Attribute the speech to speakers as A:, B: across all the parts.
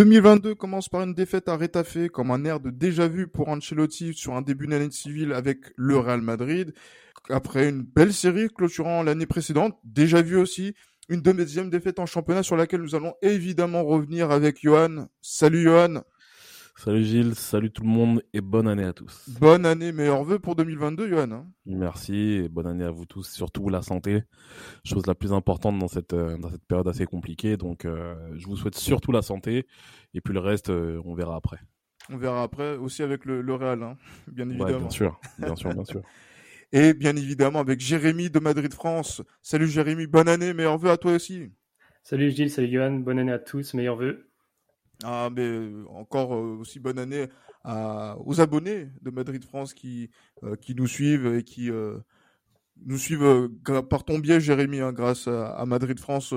A: 2022 commence par une défaite à Retafe comme un air de déjà vu pour Ancelotti sur un début d'année civile avec le Real Madrid. Après une belle série clôturant l'année précédente, déjà vu aussi une deuxième défaite en championnat sur laquelle nous allons évidemment revenir avec Johan. Salut Johan.
B: Salut Gilles, salut tout le monde et bonne année à tous.
A: Bonne année, meilleurs vœux pour 2022 Johan. hein.
B: Merci et bonne année à vous tous, surtout la santé, chose la plus importante dans cette, euh, dans cette période assez compliquée. Donc euh, je vous souhaite surtout la santé et puis le reste, euh, on verra après.
A: On verra après aussi avec le, le Real, hein, bien
B: Ouais,
A: évidemment.
B: bien sûr, bien sûr, bien sûr.
A: Et bien évidemment avec Jérémy de Madrid France. Salut Jérémy, bonne année, meilleurs vœux à toi aussi.
C: Salut Gilles, salut Johan, bonne année à tous, meilleurs vœux.
A: Ah, mais euh, encore euh, aussi bonne année à- aux abonnés de Madrid France qui, euh, qui nous suivent et qui nous suivent par ton biais, Jérémy, hein, grâce à, à Madrid France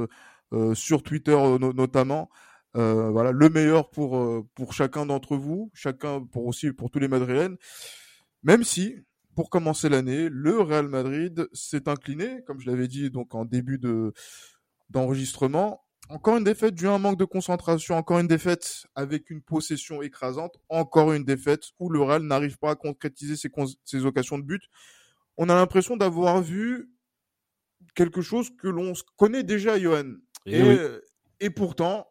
A: sur Twitter no- notamment. Euh, voilà, le meilleur pour, pour chacun d'entre vous, chacun pour aussi pour tous les Madrilènes. Même si, pour commencer l'année, le Real Madrid s'est incliné, comme je l'avais dit donc en début de d'enregistrement, encore une défaite due à un manque de concentration, encore une défaite avec une possession écrasante, encore une défaite où le Real n'arrive pas à concrétiser ses, occasions de but. On a l'impression d'avoir vu quelque chose que l'on connaît déjà, Johan.
B: Et,
A: Et,
B: oui,
A: et pourtant,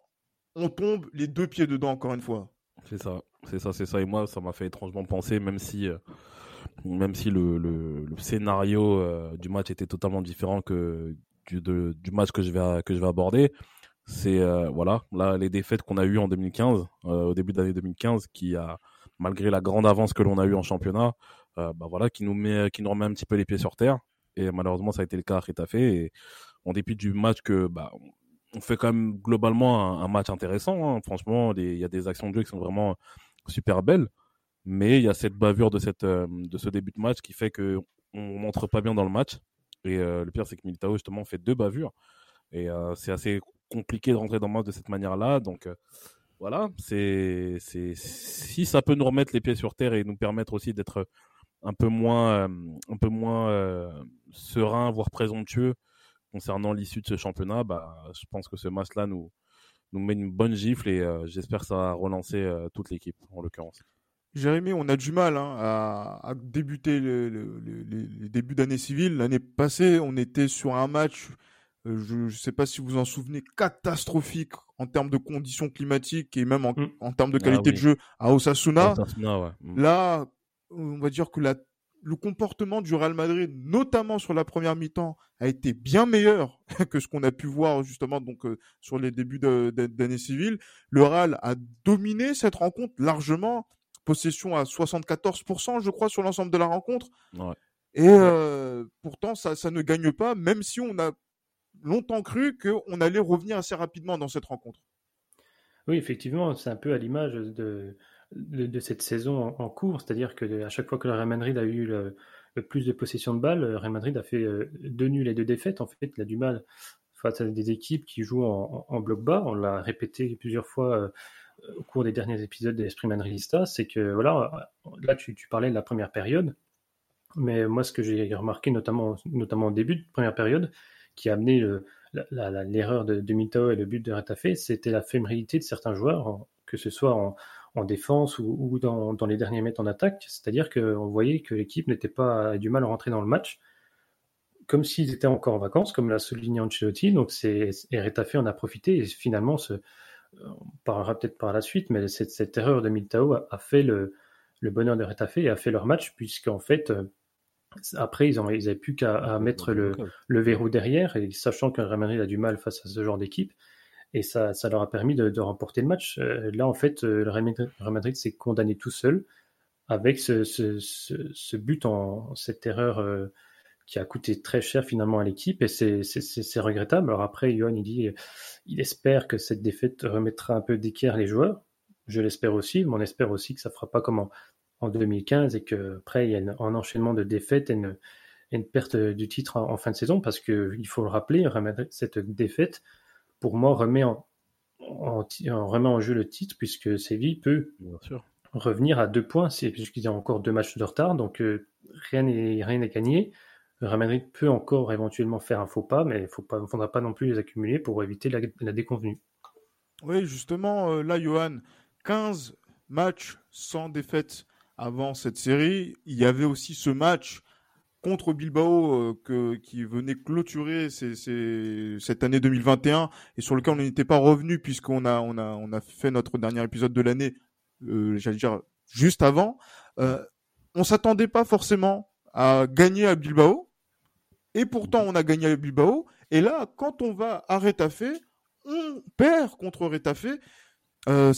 A: on tombe les deux pieds dedans, encore une fois.
B: c'est ça, c'est ça, c'est ça. Et moi, ça m'a fait étrangement penser, même si, euh, même si le, le, le scénario euh, du match était totalement différent que du, de- du match que je vais, que je vais aborder. C'est euh, voilà, là les défaites qu'on a eues en 2015, euh, au début de l'année 2015, qui a malgré la grande avance que l'on a eue en championnat, euh, bah voilà, qui nous met, qui nous remet un petit peu les pieds sur terre. Et malheureusement, ça a été le cas à Retafe. Et en dépit du match que bah, on fait quand même globalement un, match intéressant. hein. Franchement, il y a des actions de jeu qui sont vraiment super belles. Mais il y a cette bavure de, cette, de ce début de match qui fait que on n'entre pas bien dans le match. Et le pire, c'est que Militao, justement, fait deux bavures. Et c'est assez compliqué de rentrer dans le match de cette manière-là. Donc euh, voilà, c'est si ça peut nous remettre les pieds sur terre et nous permettre aussi d'être un peu moins, euh, un peu moins euh, serein, voire présomptueux concernant l'issue de ce championnat, bah, je pense que ce match-là nous, nous met une bonne gifle et euh, j'espère que ça va relancer toute l'équipe, en l'occurrence.
A: Jérémy, on a du mal hein, à, débuter le, le- le- les, les débuts d'année civile. L'année passée, on était sur un match, je ne sais pas si vous en souvenez, catastrophique en termes de conditions climatiques et même en,
C: Mm.
A: en termes de
B: Ah
A: qualité
B: oui.
A: de jeu à Osasuna.
B: Osasuna, ouais. Mm.
A: Là, on va dire que la, le comportement du Real Madrid, notamment sur la première mi-temps, a été bien meilleur que ce qu'on a pu voir justement donc euh, sur les débuts d'année civile. Le Real a dominé cette rencontre largement, possession à 74%, je crois, sur l'ensemble de la rencontre.
B: Ouais.
A: Et euh, pourtant, ça, ça ne gagne pas, même si on a longtemps cru qu'on allait revenir assez rapidement dans cette rencontre.
C: Oui, effectivement, c'est un peu à l'image de, de, de cette saison en, cours, c'est-à-dire que à chaque fois que le Real Madrid a eu le, plus de possession de balles, le Real Madrid a fait euh, deux nuls et deux défaites. En fait, il a du mal face à des équipes qui jouent en, bloc bas. On l'a répété plusieurs fois euh, au cours des derniers épisodes d'Esprit Madridista, c'est que voilà, là tu, tu parlais de la première période, mais moi ce que j'ai remarqué notamment, notamment au début de première période, qui a amené l'erreur de, de et le but de Retafe, c'était la fébrilité de certains joueurs, que ce soit en, en défense ou, dans, dans les derniers mètres en attaque. C'est-à-dire qu'on voyait que l'équipe n'était pas du mal à rentrer dans le match, comme s'ils étaient encore en vacances, comme l'a souligné Ancelotti. Donc c'est et Retafe en a profité et finalement, on parlera peut-être par la suite, mais cette, cette erreur de Militao a, a fait le, le bonheur de Retafe et a fait leur match, puisqu'en fait, euh, après, ils n'avaient ils plus qu'à mettre le, le verrou derrière, et sachant que Real Madrid a du mal face à ce genre d'équipe, et ça, ça leur a permis de, de remporter le match. Euh, là, en fait, euh, le Real Madrid, s'est condamné tout seul avec ce, ce, ce, ce but en cette erreur euh, qui a coûté très cher finalement à l'équipe et c'est regrettable. Alors après, Johan, il dit, il espère que cette défaite remettra un peu d'équerre les joueurs. Je l'espère aussi, mais on espère aussi que ça fera pas comme en, en 2015 et que après il y a un enchaînement de défaites et une, une perte du titre en, fin de saison parce que il faut le rappeler, cette défaite pour moi remet en, en, remet en jeu le titre puisque Séville peut revenir à deux points, puisqu'il y a encore deux matchs de retard, donc euh, rien n'est rien n'est gagné. Real Madrid peut encore éventuellement faire un faux pas, mais il ne faudra pas non plus les accumuler pour éviter la, déconvenue.
A: Oui, justement, euh, là, Johan, 15 matchs sans défaite avant cette série. Il y avait aussi ce match contre Bilbao euh, qui venait clôturer cette année 2021 et sur lequel on n'était pas revenu puisqu'on a, on a, on a fait notre dernier épisode de l'année, euh, j'allais dire, juste avant. Euh, on s'attendait pas forcément à gagner à Bilbao et pourtant, on a gagné à Bilbao. Et là, quand on va à Retafe, on perd contre Retafe. Euh,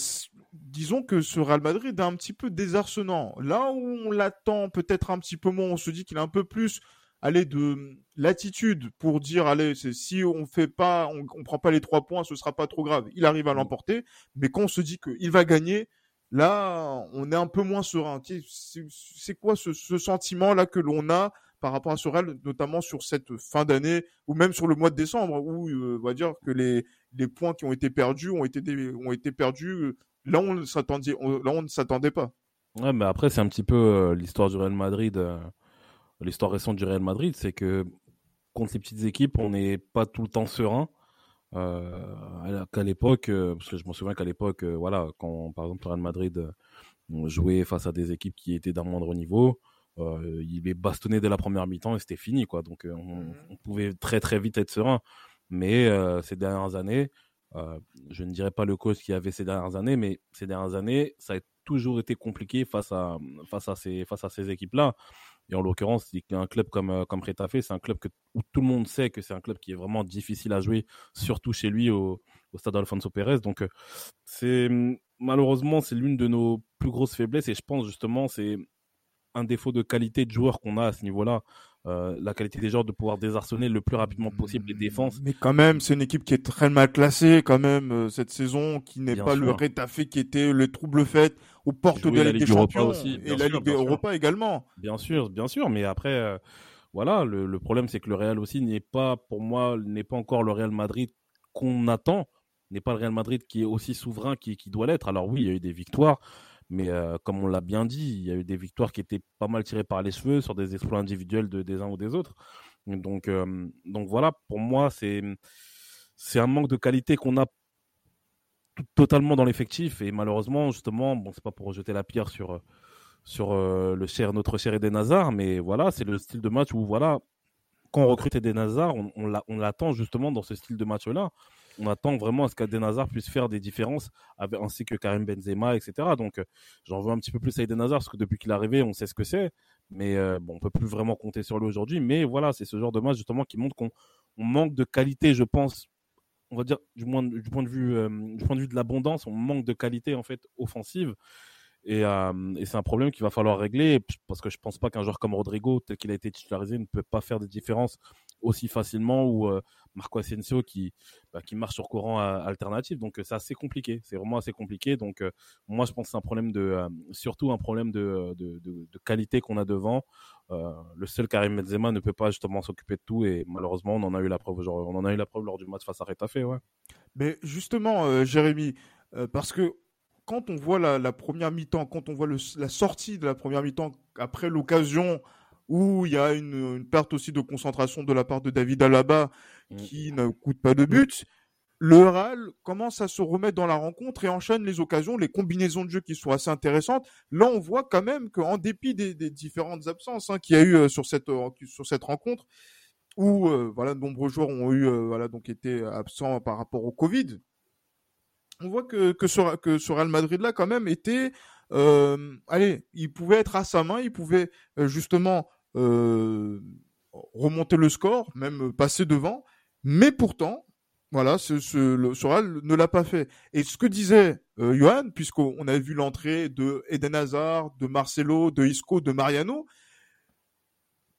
A: disons que ce Real Madrid est un petit peu désarçonnant. Là où on l'attend peut-être un petit peu moins, on se dit qu'il a un peu plus allez, de l'attitude pour dire allez, si on fait pas, on, on, prend pas les trois points, ce sera pas trop grave. Il arrive à l'emporter, mais quand on se dit qu'il va gagner, là, on est un peu moins serein. C'est quoi ce, ce sentiment là que l'on a par rapport à Sorel, notamment sur cette fin d'année ou même sur le mois de décembre, où euh, on va dire que les, les points qui ont été perdus ont été, ont été perdus euh, là on ne s'attendait là on ne s'attendait pas.
B: Ouais, mais après c'est un petit peu euh, l'histoire du Real Madrid, l'histoire récente du Real Madrid, c'est que contre ces petites équipes, on n'est pas tout le temps serein. qu'à l'époque, parce que je me souviens qu'à l'époque, voilà, quand par exemple le Real Madrid jouait face à des équipes qui étaient d'un moindre niveau, euh, il est bastonné dès la première mi-temps et c'était fini quoi. Donc euh, on, mmh on, pouvait très très vite être serein. Mais euh, ces dernières années, je ne dirais pas le coach qui avait ces dernières années, mais ces dernières années, ça a toujours été compliqué face à face à ces face à ces équipes là. Et en l'occurrence, un club comme comme Retafe, c'est un club que où tout le monde sait que c'est un club qui est vraiment difficile à jouer, surtout chez lui au, au stade Alfonso Pérez. Donc c'est malheureusement c'est l'une de nos plus grosses faiblesses et je pense justement c'est un défaut de qualité de joueur qu'on a à ce niveau-là. Euh, la qualité des joueurs de pouvoir désarçonner le plus rapidement possible les défenses.
A: Mais quand même, c'est une équipe qui est très mal classée quand même euh, cette saison, qui n'est pas le Rétafé qui était le trouble fait aux portes de la, Ligue des Champions aussi, et la Ligue Europa également.
B: Bien sûr, bien sûr, mais après. Euh, voilà, le, problème c'est que le Real aussi n'est pas, pour moi, n'est pas encore le Real Madrid qu'on attend, n'est pas le Real Madrid qui est aussi souverain qui, qui doit l'être. Alors oui, il y a eu des victoires, mais euh, comme on l'a bien dit, il y a eu des victoires qui étaient pas mal tirées par les cheveux sur des exploits individuels de, des uns ou des autres. Donc, euh, donc voilà, pour moi, c'est un manque de qualité qu'on a totalement dans l'effectif et malheureusement, justement, bon, c'est pas pour rejeter la pierre sur sur euh, le cher notre cher Eden Hazard, mais voilà, c'est le style de match où voilà, quand on recrute Eden Hazard, on l'attend justement dans ce style de match-là on attend vraiment à ce qu'Aden Hazard puisse faire des différences, ainsi que Karim Benzema, etc. Donc, euh, j'en veux un petit peu plus à Eden Hazard, parce que depuis qu'il est arrivé, on sait ce que c'est. Mais euh, bon, on peut plus vraiment compter sur lui aujourd'hui. Mais voilà, c'est ce genre de match justement qui montre qu'on manque de qualité, je pense. On va dire du, moins, du point de vue euh, du point de vue de l'abondance, on manque de qualité en fait offensive. Et, et c'est un problème qu'il va falloir régler parce que je pense pas qu'un joueur comme Rodrigo, tel qu'il a été titularisé, ne peut pas faire des différences aussi facilement ou euh, Marco Asensio qui, bah, qui marche sur courant euh, alternatif. Donc c'est assez compliqué, c'est vraiment assez compliqué. Donc euh, moi je pense que c'est un problème de, surtout un problème de, de, qualité qu'on a devant. le seul Karim Benzema ne peut pas justement s'occuper de tout et malheureusement on en a eu la preuve genre, on en a eu la preuve lors du match face à Retafe. Ouais.
A: Mais justement Jérémy, parce que quand on voit la, première mi-temps, quand on voit la sortie de la première mi-temps après l'occasion où il y a une, perte aussi de concentration de la part de David Alaba mm. qui ne coûte pas de but. Le Real commence à se remettre dans la rencontre et enchaîne les occasions, les combinaisons de jeu qui sont assez intéressantes. Là, on voit quand même qu'en dépit des, différentes absences hein, qu'il y a eu euh, sur cette euh, sur cette rencontre, où euh, voilà de nombreux joueurs ont eu voilà donc été absents par rapport au Covid, on voit que que ce, que ce Real Madrid là quand même était allez, il pouvait être à sa main, il pouvait justement euh, remonter le score, même passer devant. Mais pourtant, voilà, ce, ce, le ne l'a pas fait. Et ce que disait euh, Johan, puisqu'on avait vu l'entrée de Eden Hazard, de Marcelo, de Isco, de Mariano,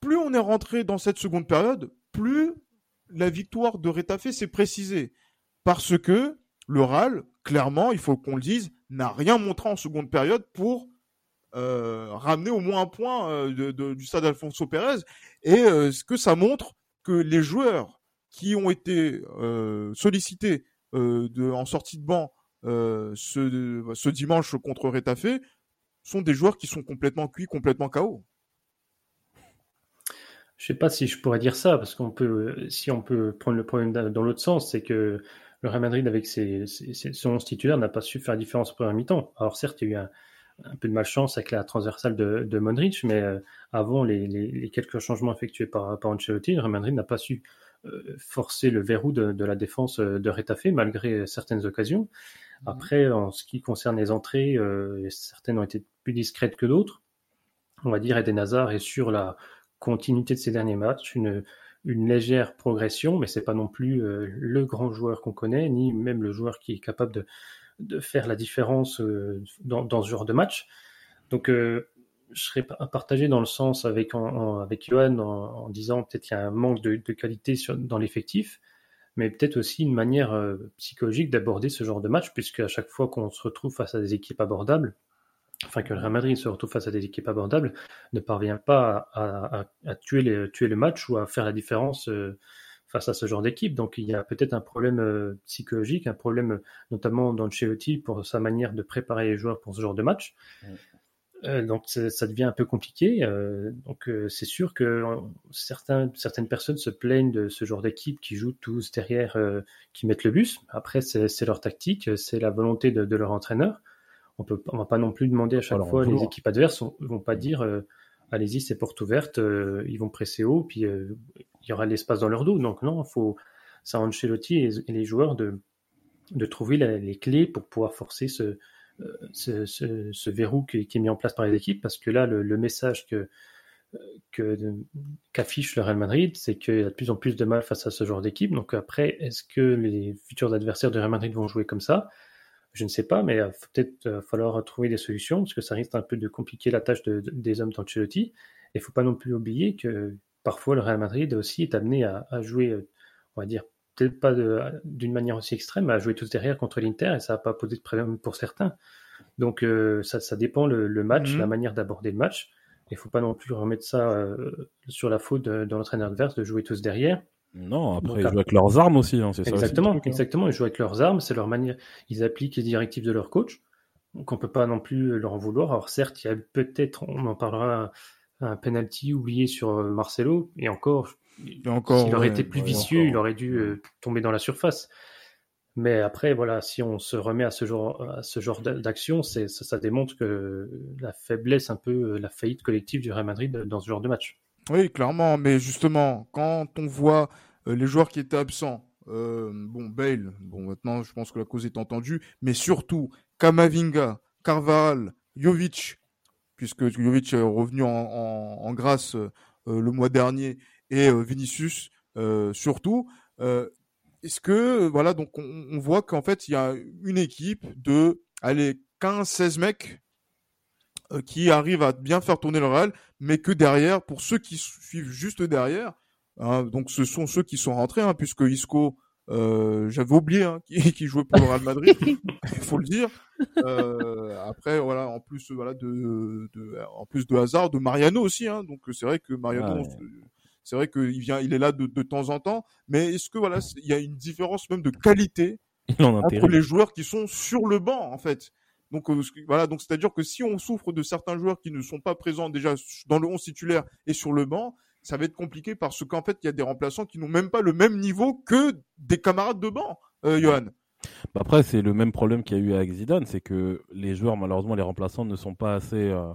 A: plus on est rentré dans cette seconde période, plus la victoire de Retafe s'est précisée. Parce que le RAL, clairement, il faut qu'on le dise, n'a rien montré en seconde période pour euh, ramener au moins un point euh, du stade Alfonso Pérez. Et euh, ce que ça montre que les joueurs qui ont été sollicités en sortie de banc ce, dimanche contre Retafe sont des joueurs qui sont complètement cuits, complètement KO.
C: Je sais pas si je pourrais dire ça, parce qu'on peut, si on peut prendre le problème dans l'autre sens, c'est que le Real Madrid, avec ses, son 11 titulaire, n'a pas su faire différence au premier mi-temps. Alors certes, il y a eu peu de malchance avec la transversale de, de Modric, mais euh, avant les, les, quelques changements effectués par, par Ancelotti, le Real Madrid n'a pas su euh, forcer le verrou de, de, la défense euh, de Retafe, malgré certaines occasions. Mmh. Après, en ce qui concerne les entrées, certaines ont été plus discrètes que d'autres. On va dire Eden Hazard est sur la continuité de ces derniers matchs, une, une légère progression, mais c'est pas non plus euh, le grand joueur qu'on connaît, ni même le joueur qui est capable de, faire la différence euh, dans, ce genre de match. Donc, euh, je serais partagé dans le sens avec, Johan en, disant peut-être qu'il y a un manque de, qualité dans l'effectif, mais peut-être aussi une manière psychologique d'aborder ce genre de match, puisque à chaque fois qu'on se retrouve face à des équipes abordables, enfin que le Real Madrid se retrouve face à des équipes abordables, ne parvient pas à, tuer, le match ou à faire la différence euh, face à ce genre d'équipe. Donc il y a peut-être un problème euh, psychologique, un problème euh, notamment dans Chelotti pour sa manière de préparer les joueurs pour ce genre de match. donc ça devient un peu compliqué. donc c'est sûr que certaines personnes se plaignent de ce genre d'équipe qui jouent tous derrière, qui mettent le bus. Après c'est leur tactique, c'est la volonté de leur entraîneur on peut, on va pas non plus demander à chaque fois. Les équipes adverses ne vont pas dire euh, allez-y, c'est porte ouverte, euh, ils vont presser haut, puis euh, il y aura l'espace dans leur dos. Donc non, il faut ça Ancelotti et, et les joueurs de, de trouver les clés pour pouvoir forcer ce, ce, ce, verrou qui, est mis en place par les équipes, parce que là, le, message que qu'affiche le Real Madrid, c'est qu'il y a de plus en plus de mal face à ce genre d'équipe. Donc après, est-ce que les futurs adversaires du Real Madrid vont jouer comme ça? Je ne sais pas, mais il va peut-être euh, falloir trouver des solutions parce que ça risque un peu de compliquer la tâche des hommes d'Ancelotti. Et il ne faut pas non plus oublier que parfois le Real Madrid aussi est amené à, jouer, euh, on va dire, peut-être pas d'une manière aussi extrême, mais à jouer tous derrière contre l'Inter et ça n'a pas posé de problème pour certains. Donc euh, ça, dépend le, match, mhm. la manière d'aborder le match. Il ne faut pas non plus remettre ça sur la faute de, de l'entraîneur adverse de jouer tous derrière.
B: Non, après, ils jouent avec leurs armes aussi, hein, c'est
C: ça. Exactement, hein. exactement. Ils jouent avec leurs armes, c'est leur manière. Ils appliquent les directives de leur coach. Donc, on peut pas non plus leur en vouloir. Alors, certes, il y a peut-être, on en parlera, un penalty oublié sur euh, Marcelo. Et encore, encore s'il aurait été plus vicieux, il aurait dû euh, tomber dans la surface. Mais après, voilà, si on se remet à ce genre, à ce genre d'action, ça, ça démontre que la faiblesse, un peu la faillite collective du Real Madrid dans ce genre de match.
A: Oui, clairement, mais justement, quand on voit euh, les joueurs qui étaient absents, euh, bon, Bale, bon, maintenant, je pense que la cause est entendue, mais surtout, Kamavinga, Carvalho, Jovic, puisque Jovic est revenu en, grâce euh, le mois dernier, et Vinicius, surtout, est-ce que, voilà, donc on, voit qu'en fait, il y a une équipe de, allez, 15, 16 mecs qui arrivent à bien faire tourner le Real, mais que derrière, pour ceux qui suivent juste derrière, Hein, donc ce sont ceux qui sont rentrés, hein, puisque Isco, euh, j'avais oublié hein, qui, qui, jouait pour le Real Madrid, il faut le dire. Euh, après voilà, en plus voilà de, de, en plus de hasard, de Mariano aussi. Hein, donc c'est vrai que Mariano, c'est vrai qu'il vient, il est là de, de temps en temps. Mais est-ce que voilà, il y a une différence même de qualité entre les joueurs qui sont sur le banc en fait? Donc voilà, donc c'est-à-dire que si on souffre de certains joueurs qui ne sont pas présents déjà dans le 11 titulaire et sur le banc, ça va être compliqué parce qu'en fait, il y a des remplaçants qui n'ont même pas le même niveau que des camarades de banc, euh, Johan.
B: Bah, après, c'est le même problème qu'il y a eu avec Zidane, c'est que les joueurs, malheureusement, les remplaçants ne sont pas assez, euh,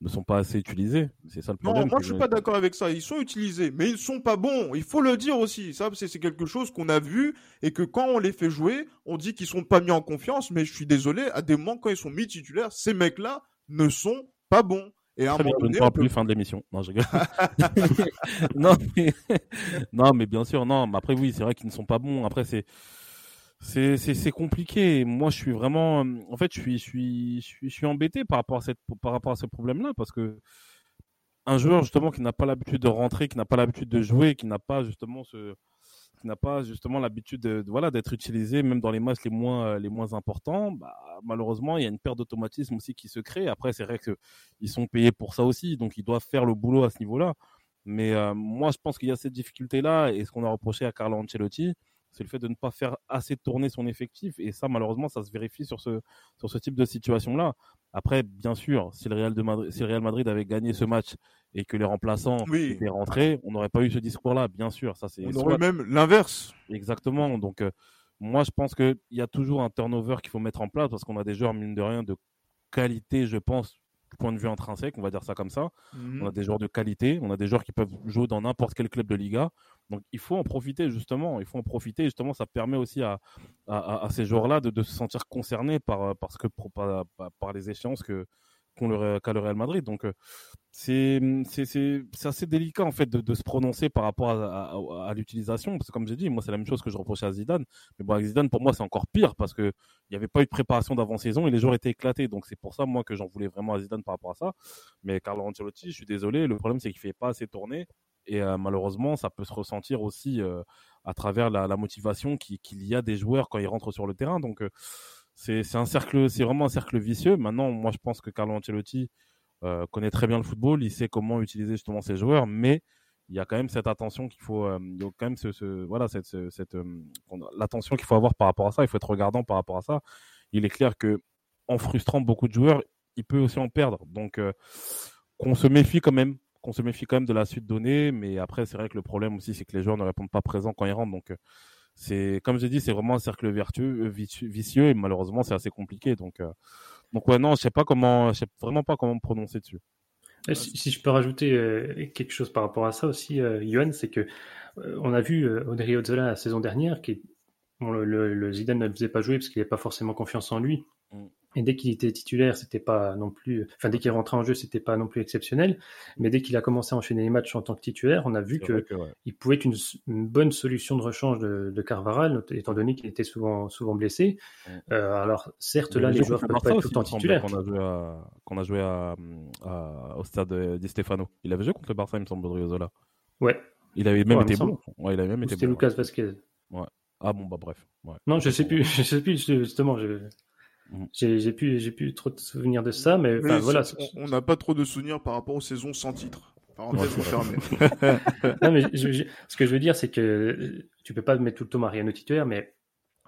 B: ne sont pas assez utilisés. C'est ça le problème.
A: Non, moi, je suis pas d'accord avec ça. Ils sont utilisés, mais ils sont pas bons. Il faut le dire aussi. Ça, c'est quelque chose qu'on a vu et que quand on les fait jouer, on dit qu'ils sont pas mis en confiance. Mais je suis désolé, à des moments, quand ils sont mis titulaires, ces mecs-là ne sont pas bons.
B: Et à un moment donné, on plus fin de l'émission. Non, je non, mais... non, mais bien sûr, non. Mais après, oui, c'est vrai qu'ils ne sont pas bons. Après, c'est c'est c'est compliqué. Moi, je suis vraiment, en fait, je suis je suis je suis, embêté par rapport à cette par rapport à ce problème-là parce que un joueur justement qui n'a pas l'habitude de rentrer, qui n'a pas l'habitude de jouer, qui n'a pas justement ce qui n'a pas justement l'habitude de, voilà d'être utilisé même dans les matchs les moins euh, les moins importants, bah, malheureusement il y a une perte d'automatisme aussi qui se crée. Après c'est vrai que ils sont payés pour ça aussi, donc ils doivent faire le boulot à ce niveau-là. Mais euh, moi je pense qu'il y a cette difficulté là et ce qu'on a reproché à Carlo Ancelotti, c'est le fait de ne pas faire assez tourner son effectif et ça malheureusement ça se vérifie sur ce sur ce type de situation là. Après bien sûr, si le Real de Madrid, si le Real Madrid avait gagné ce match et que les remplaçants étaient rentrés, on n'aurait pas eu ce discours là, bien sûr, ça c'est
A: On aurait même l'inverse.
B: Exactement. Donc euh, moi je pense qu'il y a toujours un turnover qu'il faut mettre en place parce qu'on a des joueurs mine de rien de qualité, je pense, point de vue intrinsèque, on va dire ça comme ça. On a mhm. des joueurs de qualité, on a des joueurs qui peuvent jouer dans n'importe quel club de Liga. Donc il faut en profiter justement, il faut en profiter. Justement, ça permet aussi à, à, ces joueurs-là de, se sentir concernés par, parce que, par, les échéances que, qu'a le, Real Madrid. Donc euh, c'est assez délicat en fait de, se prononcer par rapport à, l'utilisation parce que comme j'ai dit, moi c'est la même chose que je reprochais à Zidane. Mais bon, avec Zidane pour moi c'est encore pire parce que il n'y avait pas eu de préparation d'avant-saison et les joueurs étaient éclatés. Donc c'est pour ça moi que j'en voulais vraiment à Zidane par rapport à ça. Mais Carlo Ancelotti, je suis désolé, le problème c'est qu'il fait pas assez tourner. Et euh, malheureusement, ça peut se ressentir aussi euh, à travers la, motivation qu'il y a des joueurs quand ils rentrent sur le terrain. Donc, c'est un cercle, c'est vraiment un cercle vicieux. Maintenant, moi, je pense que Carlo Ancelotti euh, connaît très bien le football, il sait comment utiliser justement ses joueurs, mais il y a quand même cette attention qu'il faut, euh, quand même ce, voilà, cette, cette euh, l'attention qu'il faut avoir par rapport à ça. Il faut être regardant par rapport à ça. Il est clair que en frustrant beaucoup de joueurs, il peut aussi en perdre. Donc, qu'on se méfie quand même, qu'on se méfie quand même de la suite donnée. Mais après, c'est vrai que le problème aussi, c'est que les joueurs ne répondent pas présents quand ils rentrent. Donc, c'est comme j'ai dit, c'est vraiment un cercle vertueux, euh, vicieux et malheureusement c'est assez compliqué. Donc, euh, donc ouais, non, je sais pas comment, je sais vraiment pas comment me prononcer dessus.
C: Si, je peux rajouter euh, quelque chose par rapport à ça aussi, Johan, c'est que on a vu Audrey Ozzola la saison dernière, qui le, le, Zidane ne le faisait pas jouer parce qu'il n'avait pas forcément confiance en lui. Mm. Et dès qu'il était titulaire, c'était pas non plus, enfin dès qu'il rentrait en jeu, c'était pas non plus exceptionnel. Mais dès qu'il a commencé à enchaîner les matchs en tant que titulaire, on a vu que, il pouvait être une, bonne solution de rechange de, de Carvaral, étant donné qu'il était souvent souvent blessé. Euh, alors certes là, les joueurs peuvent pas être tout le temps titulaires.
B: Qu'on a joué, à, qu'on a joué à, au stade Di Stefano. Il avait joué contre le Barça, il me semble, Zola.
C: Ouais.
B: Il avait même été bon. Ouais, il avait même été
C: C'était Lucas Vasquez.
B: Ouais. Ah bon bah bref. Ouais.
C: Non, je sais plus, je sais plus justement. Je... Mm. J'ai plus, j'ai plus trop de souvenirs de ça, mais voilà.
A: On n'a pas trop de souvenirs par rapport aux saisons sans titre.
C: non, mais ce que je veux dire, c'est que tu peux pas mettre tout le temps Mariano titulaire, mais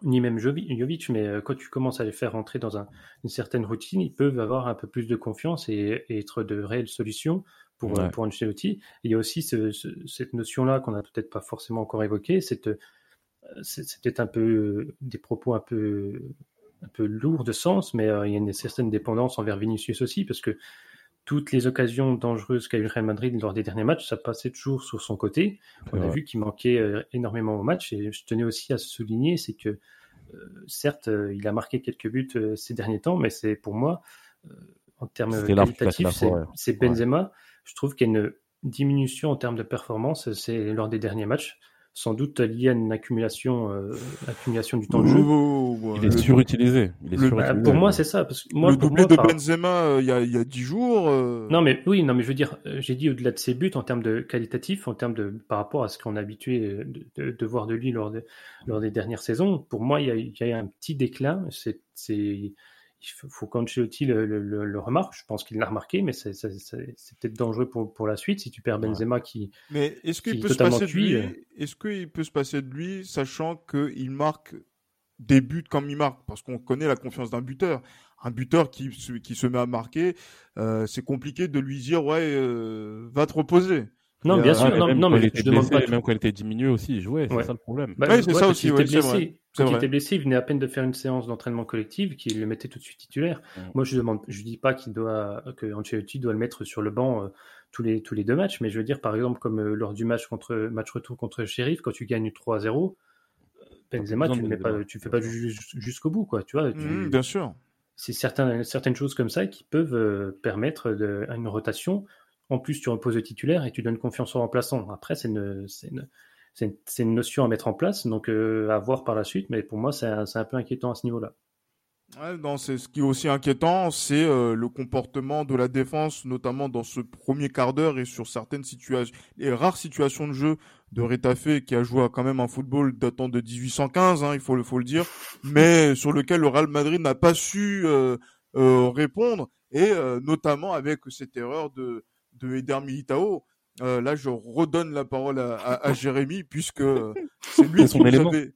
C: ni même Jovic, mais euh, quand tu commences à les faire rentrer dans un, une certaine routine, ils peuvent avoir un peu plus de confiance et, être de réelles solutions pour, ouais. pour Ancelotti. Il y a aussi ce, cette notion-là qu'on n'a peut-être pas forcément encore évoquée, c'est peut-être un peu des propos un peu un peu lourd de sens, mais euh, il y a une certaine dépendance envers Vinicius aussi, parce que toutes les occasions dangereuses qu'a eu Real Madrid lors des derniers matchs, ça passait toujours sur son côté. On a vu qu'il manquait euh, énormément au match, et je tenais aussi à souligner, c'est que euh, certes, il a marqué quelques buts ces derniers temps, mais c'est pour moi, en termes qualitatifs, c'est Benzema. Je trouve qu'il y a une diminution en termes de performance, c'est lors des derniers matchs sans doute lié à une accumulation, euh, accumulation du temps de jeu.
B: il est surutilisé.
C: Bah, pour moi, c'est ça. Parce que moi,
A: le doublé de Benzema euh, il y a, y a 10 jours. Euh.
C: Non, mais oui, non, mais je veux dire, j'ai dit au-delà de ses buts en termes de qualitatif, en termes de par rapport à ce qu'on a habitué de, de, voir de lui lors, de, lors des dernières saisons. Pour moi, il y a, il y a un petit déclin. C'est il faut qu'Ancelotti le, le, le, remarque. Je pense qu'il l'a remarqué, mais c'est peut-être dangereux pour, pour la suite si tu perds Benzema qui.
A: Mais est-ce qu'il peut se passer de lui euh. Est-ce qu'il peut se passer de lui, sachant qu'il marque des buts comme il marque, parce qu'on connaît la confiance d'un buteur. Un buteur qui, qui se met à marquer, euh, c'est compliqué de lui dire ouais, euh, va te reposer.
C: Non, bien sûr. Non, mais je demande pas.
B: Même quand il était diminué aussi, il jouait. C'est ça le problème.
A: Bah, oui, c'est ça aussi.
C: Quand il était blessé, il venait à peine de faire une séance d'entraînement collective qui le mettait tout de suite titulaire. Moi, je demande, je dis pas qu'il doit, que Ancelotti doit le mettre sur le banc euh, tous les tous les deux matchs, mais je veux dire, par exemple, comme euh, lors du match contre match retour contre Sheriff, quand tu gagnes 3-0, Benzema, tu ne mets pas, tu fais pas jusqu'au bout, quoi. Tu vois.
A: Mmh, bien sûr.
C: C'est certaines certaines choses comme ça qui peuvent euh, permettre de, une rotation en plus, tu reposes le titulaire et tu donnes confiance au remplaçant. Après, c'est une, une, une, notion à mettre en place, donc euh, à voir par la suite. Mais pour moi, c'est un, peu inquiétant à ce niveau-là.
A: C'est ce qui est aussi inquiétant, c'est euh, le comportement de la défense, notamment dans ce premier quart d'heure et sur certaines situations, les rares situations de jeu de Retafe qui a joué quand même un football datant de 1815, hein, il faut le dire, mais sur lequel le Real Madrid n'a pas su euh, répondre et notamment avec cette erreur de de Eder Militao. Là, je redonne la parole à, à, à Jérémy puisque c'est lui qui nous avait,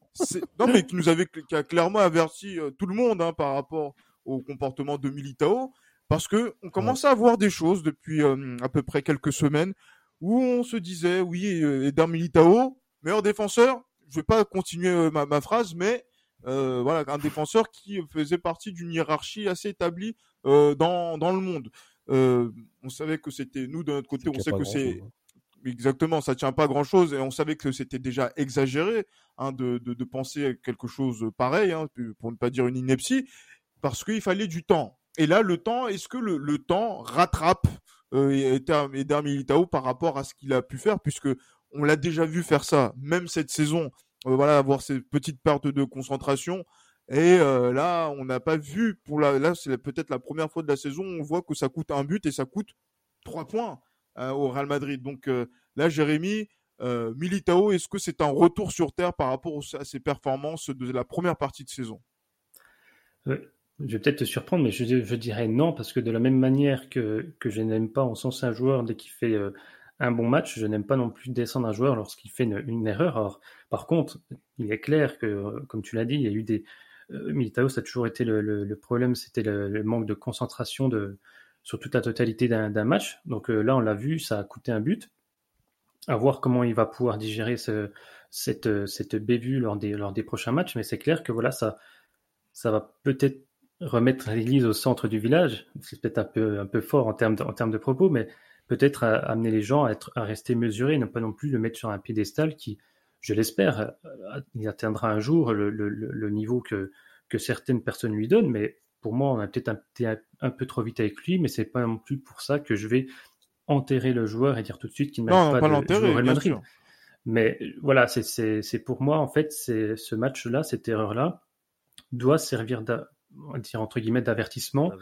A: non mais qui nous avait qui a clairement averti tout le monde hein, par rapport au comportement de Militao parce que on commençait à voir des choses depuis à peu près quelques semaines où on se disait oui Eder Militao meilleur défenseur je vais pas continuer ma, ma, phrase mais euh, voilà un défenseur qui faisait partie d'une hiérarchie assez établie euh, dans dans le monde euh, on savait que c'était nous de notre côté on sait que c'est hein. Exactement, ça tient pas grand chose et on savait que c'était déjà exagéré hein, de, de, de, penser quelque chose pareil, hein, pour ne pas dire une ineptie, parce qu'il fallait du temps. Et là, le temps, est-ce que le, le, temps rattrape euh, Eder Militao par rapport à ce qu'il a pu faire, puisque on l'a déjà vu faire ça, même cette saison, euh, voilà, avoir ces petites pertes de concentration. Et euh, là, on n'a pas vu pour là, c'est peut-être la première fois de la saison, on voit que ça coûte un but et ça coûte trois points. Euh, au Real Madrid. Donc euh, là, Jérémy, Militao, est-ce que c'est un retour sur terre par rapport à ses performances de la première partie de saison?
C: Je vais peut-être te surprendre, mais je, dirais non, parce que de la même manière que, que je n'aime pas encenser un joueur dès qu'il fait un bon match, je n'aime pas non plus descendre un joueur lorsqu'il fait une, erreur. Par contre, il est clair que, comme tu l'as dit, il y a eu des... Militao, ça a toujours été le, problème, c'était le, manque de concentration sur toute la totalité d'un match. Donc euh, là, on l'a vu, ça a coûté un but. À voir comment il va pouvoir digérer ce, cette, cette bévue lors des, lors des prochains matchs. Mais c'est clair que voilà, ça, ça va peut-être remettre l'église au centre du village. C'est peut-être un peu, un peu fort en termes de, en termes de propos, mais peut-être amener les gens à, à rester mesurés, ne pas non plus le mettre sur un piédestal qui, je l'espère, il atteindra un jour le, le, le niveau que, que certaines personnes lui donnent, mais pour moi, on a peut-être été un, peu trop vite avec lui, mais c'est pas non plus pour ça que je vais enterrer le joueur et dire tout de suite qu'il ne
A: pas, pas de jouer Real Madrid.
C: Mais voilà, c'est pour moi, en fait, ce match-là, cette erreur-là, doit servir dire entre guillemets d'avertissement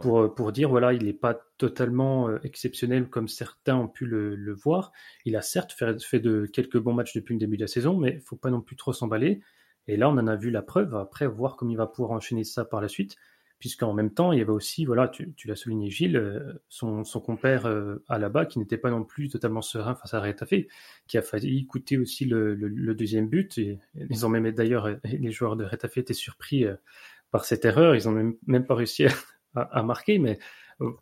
C: pour, pour dire voilà il n'est pas totalement euh, exceptionnel comme certains ont pu le, le voir. Il a certes fait, fait, de quelques bons matchs depuis le début de la saison mais il faut pas non plus trop s'emballer. Et là on en a vu la preuve. Après voir comment il va pouvoir enchaîner ça par la suite puisqu'en même temps, il y avait aussi, voilà, tu, tu l'as souligné Gilles, euh, son, son compère euh, à la bas qui n'était pas non plus totalement serein face à Retafe, qui a failli coûter aussi le, le, le deuxième but. Et, ils ont même d'ailleurs, les joueurs de Retafe étaient surpris euh, par cette erreur. Ils n'ont même, pas réussi à, marquer, mais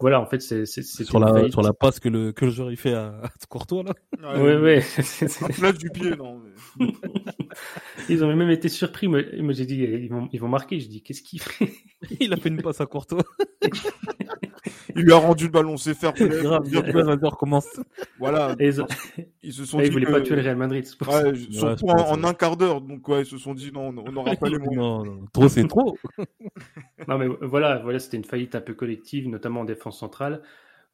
C: voilà, en fait, c'est
B: sur la sur la passe que le que le joueur il fait à, à Courtois là.
C: oui, oui.
A: Un flash du pied, non. Mais...
C: ils ont même été surpris. Moi, moi j'ai dit ils vont ils vont marquer. Je dis qu'est-ce qu'il fait?
B: Il a fait une passe à Courtois.
A: il lui a rendu le ballon, c'est faire
B: play. Grave, bien recommence.
A: Voilà.
C: Et ils, ont...
A: ils, se sont
C: et
A: dit
C: ils voulaient
A: que...
C: pas tuer le Real Madrid.
A: Ouais, ouais, surtout ouais, en, en, un quart d'heure. Donc ouais, ils se sont dit non, on n'aura pas les moyens.
B: Non, non, trop c'est trop.
C: non mais voilà, voilà, c'était une faillite un peu collective, notamment en défense centrale.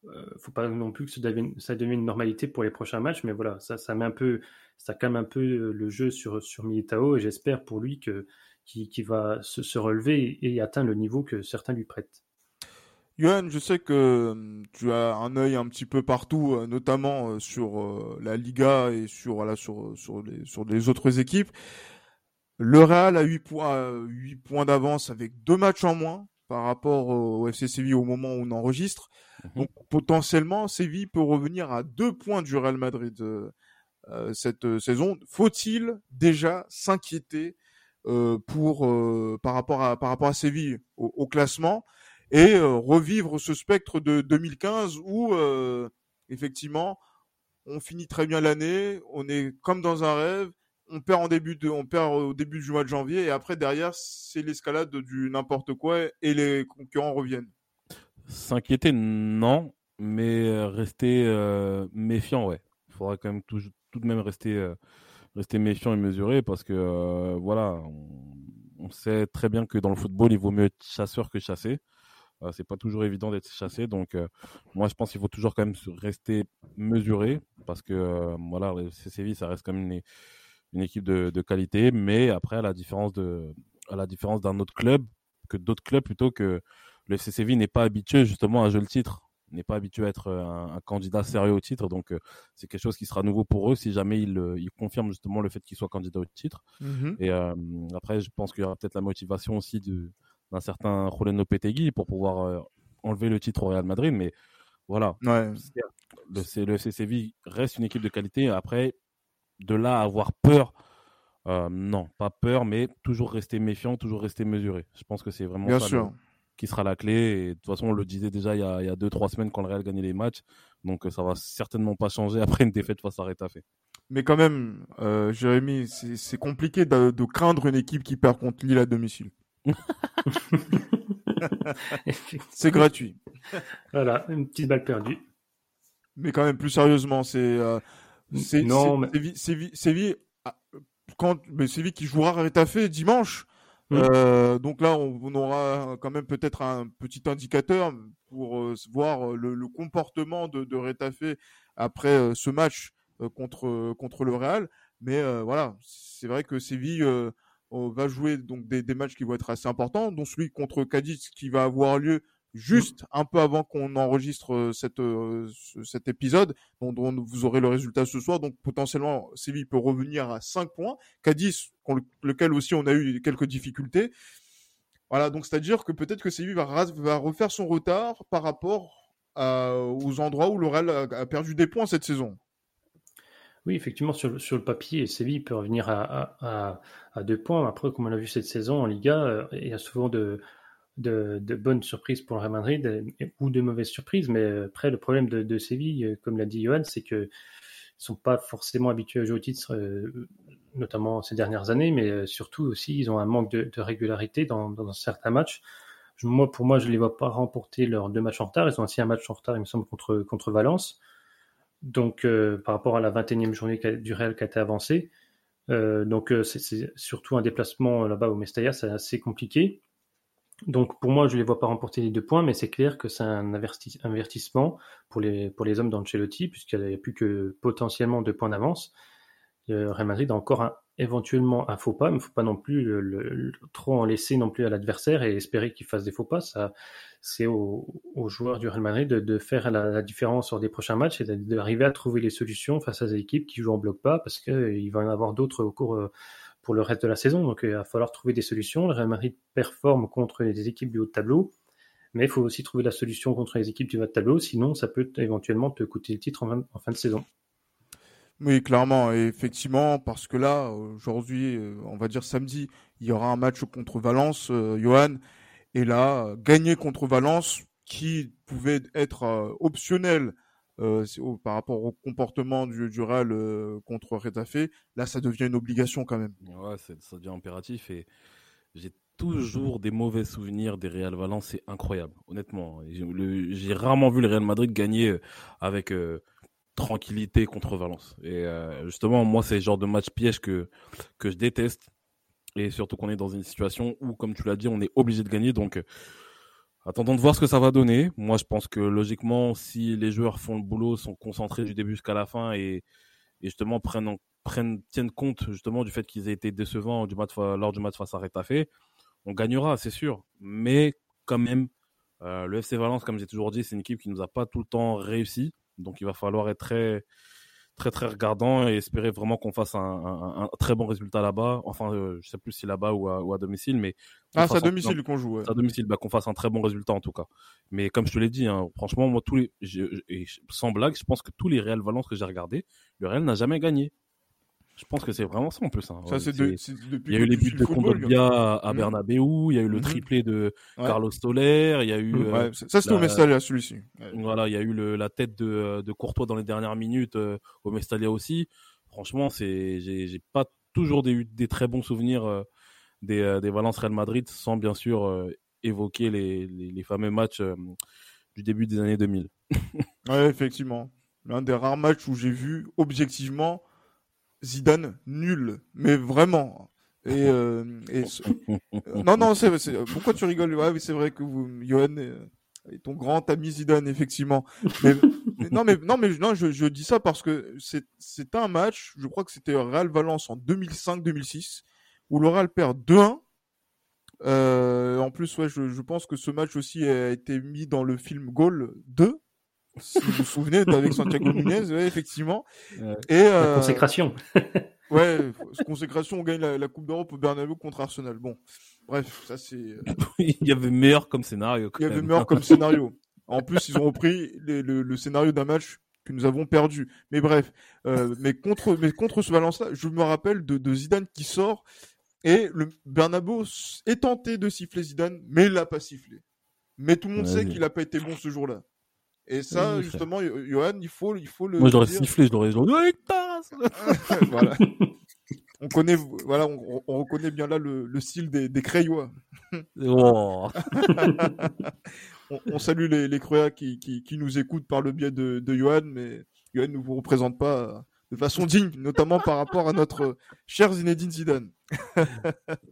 C: Euh, faut pas non plus que ça devienne, une normalité pour les prochains matchs, mais voilà, ça, met un peu, ça calme un peu le jeu sur sur Militao et j'espère pour lui que qui, va se, relever et, et atteindre le niveau que certains lui prêtent.
A: Johan, je sais que tu as un œil un petit peu partout, notamment sur la Liga et sur sur sur les sur les autres équipes. Le Real a 8 points 8 points d'avance avec deux matchs en moins par rapport au FC Séville au moment où on enregistre. Mmh. Donc potentiellement Séville peut revenir à deux points du Real Madrid euh, cette saison. Faut-il déjà s'inquiéter euh, pour euh, par rapport à par rapport à Séville au, au classement et euh, revivre ce spectre de 2015 où euh, effectivement on finit très bien l'année, on est comme dans un rêve, on perd au début du mois de janvier et après derrière c'est l'escalade du n'importe quoi et les concurrents reviennent.
B: S'inquiéter non, mais rester euh, méfiant ouais. Il faudra quand même tout, de même rester euh, méfiant et mesuré parce que euh, voilà, on, sait très bien que dans le football il vaut mieux être chasseur que chassé. C'est pas toujours évident d'être chassé. Donc, moi, je pense qu'il faut toujours quand même rester mesuré parce que voilà, le Séville, ça reste quand même une, une équipe de, de, qualité. Mais après, à la différence de, à la différence d'un autre club, que d'autres clubs plutôt que le Séville n'est pas habitué justement à jouer le titre, n'est pas habitué à être un, candidat sérieux au titre. Donc c'est quelque chose qui sera nouveau pour eux si jamais ils, ils confirment justement le fait qu'ils soient candidats au titre.
A: Mhm.
B: Et après, je pense qu'il y aura peut-être la motivation aussi d'un certain Rolando Lopetegui pour pouvoir enlever le titre au Real Madrid. Mais voilà,
A: Ouais.
B: le, le FC Séville reste une équipe de qualité. Après, de là à avoir peur, euh, non, pas peur, mais toujours rester méfiant, toujours rester mesuré. Je pense que c'est vraiment
A: Bien
B: ça
A: sûr.
B: le- qui sera la clé. Et de toute façon, on le disait déjà il y a, il y a deux, trois semaines quand le Real gagnait les matchs. Donc euh, ça va certainement pas changer après une défaite face à Retafe.
A: Mais quand même, euh, Jérémy, c'est compliqué de, de craindre une équipe qui perd contre Lille à domicile. C'est gratuit.
C: voilà, une petite balle perdue.
A: Mais quand même, plus sérieusement, c'est euh, c'est
C: Non,
A: c'est-
C: mais-
A: Séville, Séville, ah, quand mais Séville qui jouera à Retafe dimanche. Euh, donc là, on, on aura quand même peut-être un petit indicateur pour euh, voir euh, le, le comportement de, de Retafe après euh, ce match euh, contre contre le Real. Mais euh, voilà, c'est vrai que Séville euh, on va jouer donc des, des matchs qui vont être assez importants, dont celui contre Cadiz qui va avoir lieu juste un peu avant qu'on enregistre euh, cette, euh, ce- cet épisode, dont, dont vous aurez le résultat ce soir. Donc potentiellement, Séville peut revenir à 5 points. Cadiz, lequel aussi on a eu quelques difficultés. Voilà, donc c'est-à-dire que peut-être que Séville va, refaire son retard par rapport à- aux endroits où le Real a, a perdu des points cette saison.
C: Oui, effectivement, sur, le- sur le papier, Séville peut revenir à, à, à, à deux points. Après, comme on l'a vu cette saison en Liga, euh, il y a souvent de, de, bonnes surprises pour le Real Madrid ou de mauvaises surprises. Mais euh, après, le problème de, Séville, euh, comme l'a dit Johan, c'est qu'ils ne sont pas forcément habitués à jouer au titre, euh, notamment ces dernières années, mais surtout aussi, ils ont un manque de, régularité dans, certains matchs. Moi, pour moi, je ne les vois pas remporter leurs deux matchs en retard. Ils ont aussi un match en retard, il me semble, contre, Valence. Donc, par rapport à la 21e journée du Real qui a été avancée, donc c'est- c'est surtout un déplacement là-bas au Mestalla, c'est assez compliqué. Donc, pour moi, je ne les vois pas remporter les deux points, mais c'est clair que c'est un averti- avertissement pour les, pour les hommes d'Ancelotti, puisqu'il n'y a plus que potentiellement deux points d'avance. Le Real Madrid a encore éventuellement un faux pas, mais il ne faut pas non plus trop en laisser non plus à l'adversaire et espérer qu'il fasse des faux pas. Ça, c'est aux, joueurs du Real Madrid de, faire la, la différence sur des prochains matchs et d'arriver à trouver les solutions face à des équipes qui jouent en bloc pas, parce qu'il va y en avoir d'autres au cours euh, pour le reste de la saison. Donc, euh, il va falloir trouver des solutions. Le Real Madrid performe contre les équipes du haut de tableau. Mais il faut aussi trouver la solution contre les équipes du bas de tableau, sinon ça peut éventuellement te coûter le titre en fin- de saison.
A: Oui, clairement, et effectivement, parce que là, aujourd'hui, euh, on va dire samedi, il y aura un match contre Valence, euh, Johan, et là, gagner contre Valence, qui pouvait être optionnel euh, par rapport au comportement du, du Real euh, contre Retafe, là, ça devient une obligation quand même.
B: Ouais, ça devient impératif et j'ai toujours des mauvais souvenirs des Real Valence, c'est incroyable, honnêtement. J'ai rarement vu le Real Madrid gagner euh, avec tranquillité contre Valence. Et justement, moi, c'est le genre de match piège que, que je déteste. Et surtout qu'on est dans une situation où, comme tu l'as dit, on est obligé de gagner. Donc, attendons de voir ce que ça va donner. Moi, je pense que logiquement, si les joueurs font le boulot, sont concentrés du début jusqu'à la fin et, justement prennent, en- prennent, tiennent compte justement du fait qu'ils aient été décevants fa- lors du match face à Retafe, on gagnera, c'est sûr. Mais quand même, euh, le FC Valence, comme j'ai toujours dit, c'est une équipe qui nous a pas tout le temps réussi. Donc, il va falloir être très, très, très regardant et espérer vraiment qu'on fasse un, très bon résultat là-bas. Enfin, euh, je sais plus si là-bas ou à, domicile, mais
A: Ah, c'est à domicile qu'on joue. ouais.
B: à domicile, bah, qu'on fasse un très bon résultat en tout cas. Mais comme je te l'ai dit, hein, franchement, moi, tous les, je- je- et je- sans blague, je pense que tous les Real Valence que j'ai regardés, le Real n'a jamais gagné. Je pense que c'est vraiment ça en plus. hein.
A: Ça, c'est
B: C'est-
A: de- c'est depuis
B: Il y a eu les buts de
A: le
B: Kondogbia à, à
A: Mhm.
B: Bernabeu, il y a eu le
A: Mhm.
B: triplé de
A: Ouais.
B: Carlos Soler, il y a eu
A: Gars.
B: euh,
A: Ouais, ça, c'était au Mestalla, celui-ci. Ouais.
B: voilà, il y a eu le, la tête de, de Courtois dans les dernières minutes euh, au Mestalia aussi. Franchement, c'est j'ai j'ai pas toujours des, des très bons souvenirs euh, des, euh, des Valence Real Madrid, sans bien sûr euh, évoquer les, les, les fameux matchs euh, du début des années 2000.
A: Ouais, effectivement. L'un des rares matchs où j'ai vu objectivement Zidane nul, mais vraiment. Et, euh, et non, non, c'est, c'est- pourquoi tu rigoles? Ouais, oui, c'est vrai que vous, Johan, est ton grand ami Zidane, effectivement. Mais, mais non, mais non, mais non, je, je dis ça parce que c'est, c'est un match. Je crois que c'était Real Valence en 2005-2006 où le Real perd 2-1. Euh, en plus, ouais, je, je, pense que ce match aussi a été mis dans le film Goal 2. Si vous vous souvenez, avec Santiago Nunez, ouais, effectivement.
C: Et, euh, la consécration.
A: ouais, consécration, on gagne la, la Coupe d'Europe au Bernabeu contre Arsenal. Bon, bref, ça c'est. euh,
B: Il y avait meilleur comme scénario. quand
A: Il y avait
B: même.
A: meilleur comme scénario. En plus, ils ont repris les- le, le scénario d'un match que nous avons perdu. Mais bref, euh, mais contre, mais contre ce Valence-là, je me rappelle de, de Zidane qui sort et le Bernabeu s- est tenté de siffler Zidane, mais il l'a pas sifflé. Mais tout le monde sait qu'il a pas été bon ce jour-là. Et ça, justement, Johan, il faut, il faut le.
B: Moi,
A: dire.
B: sifflé, je l'aurais dit,
A: voilà. On connaît, voilà, on, on reconnaît bien là le, le style des, des Crayois.
B: Oh.
A: on, on salue les, les qui, qui, qui nous écoutent par le biais de, de Johan, mais Johan ne vous représente pas de façon digne, notamment par rapport à notre cher Zinedine Zidane.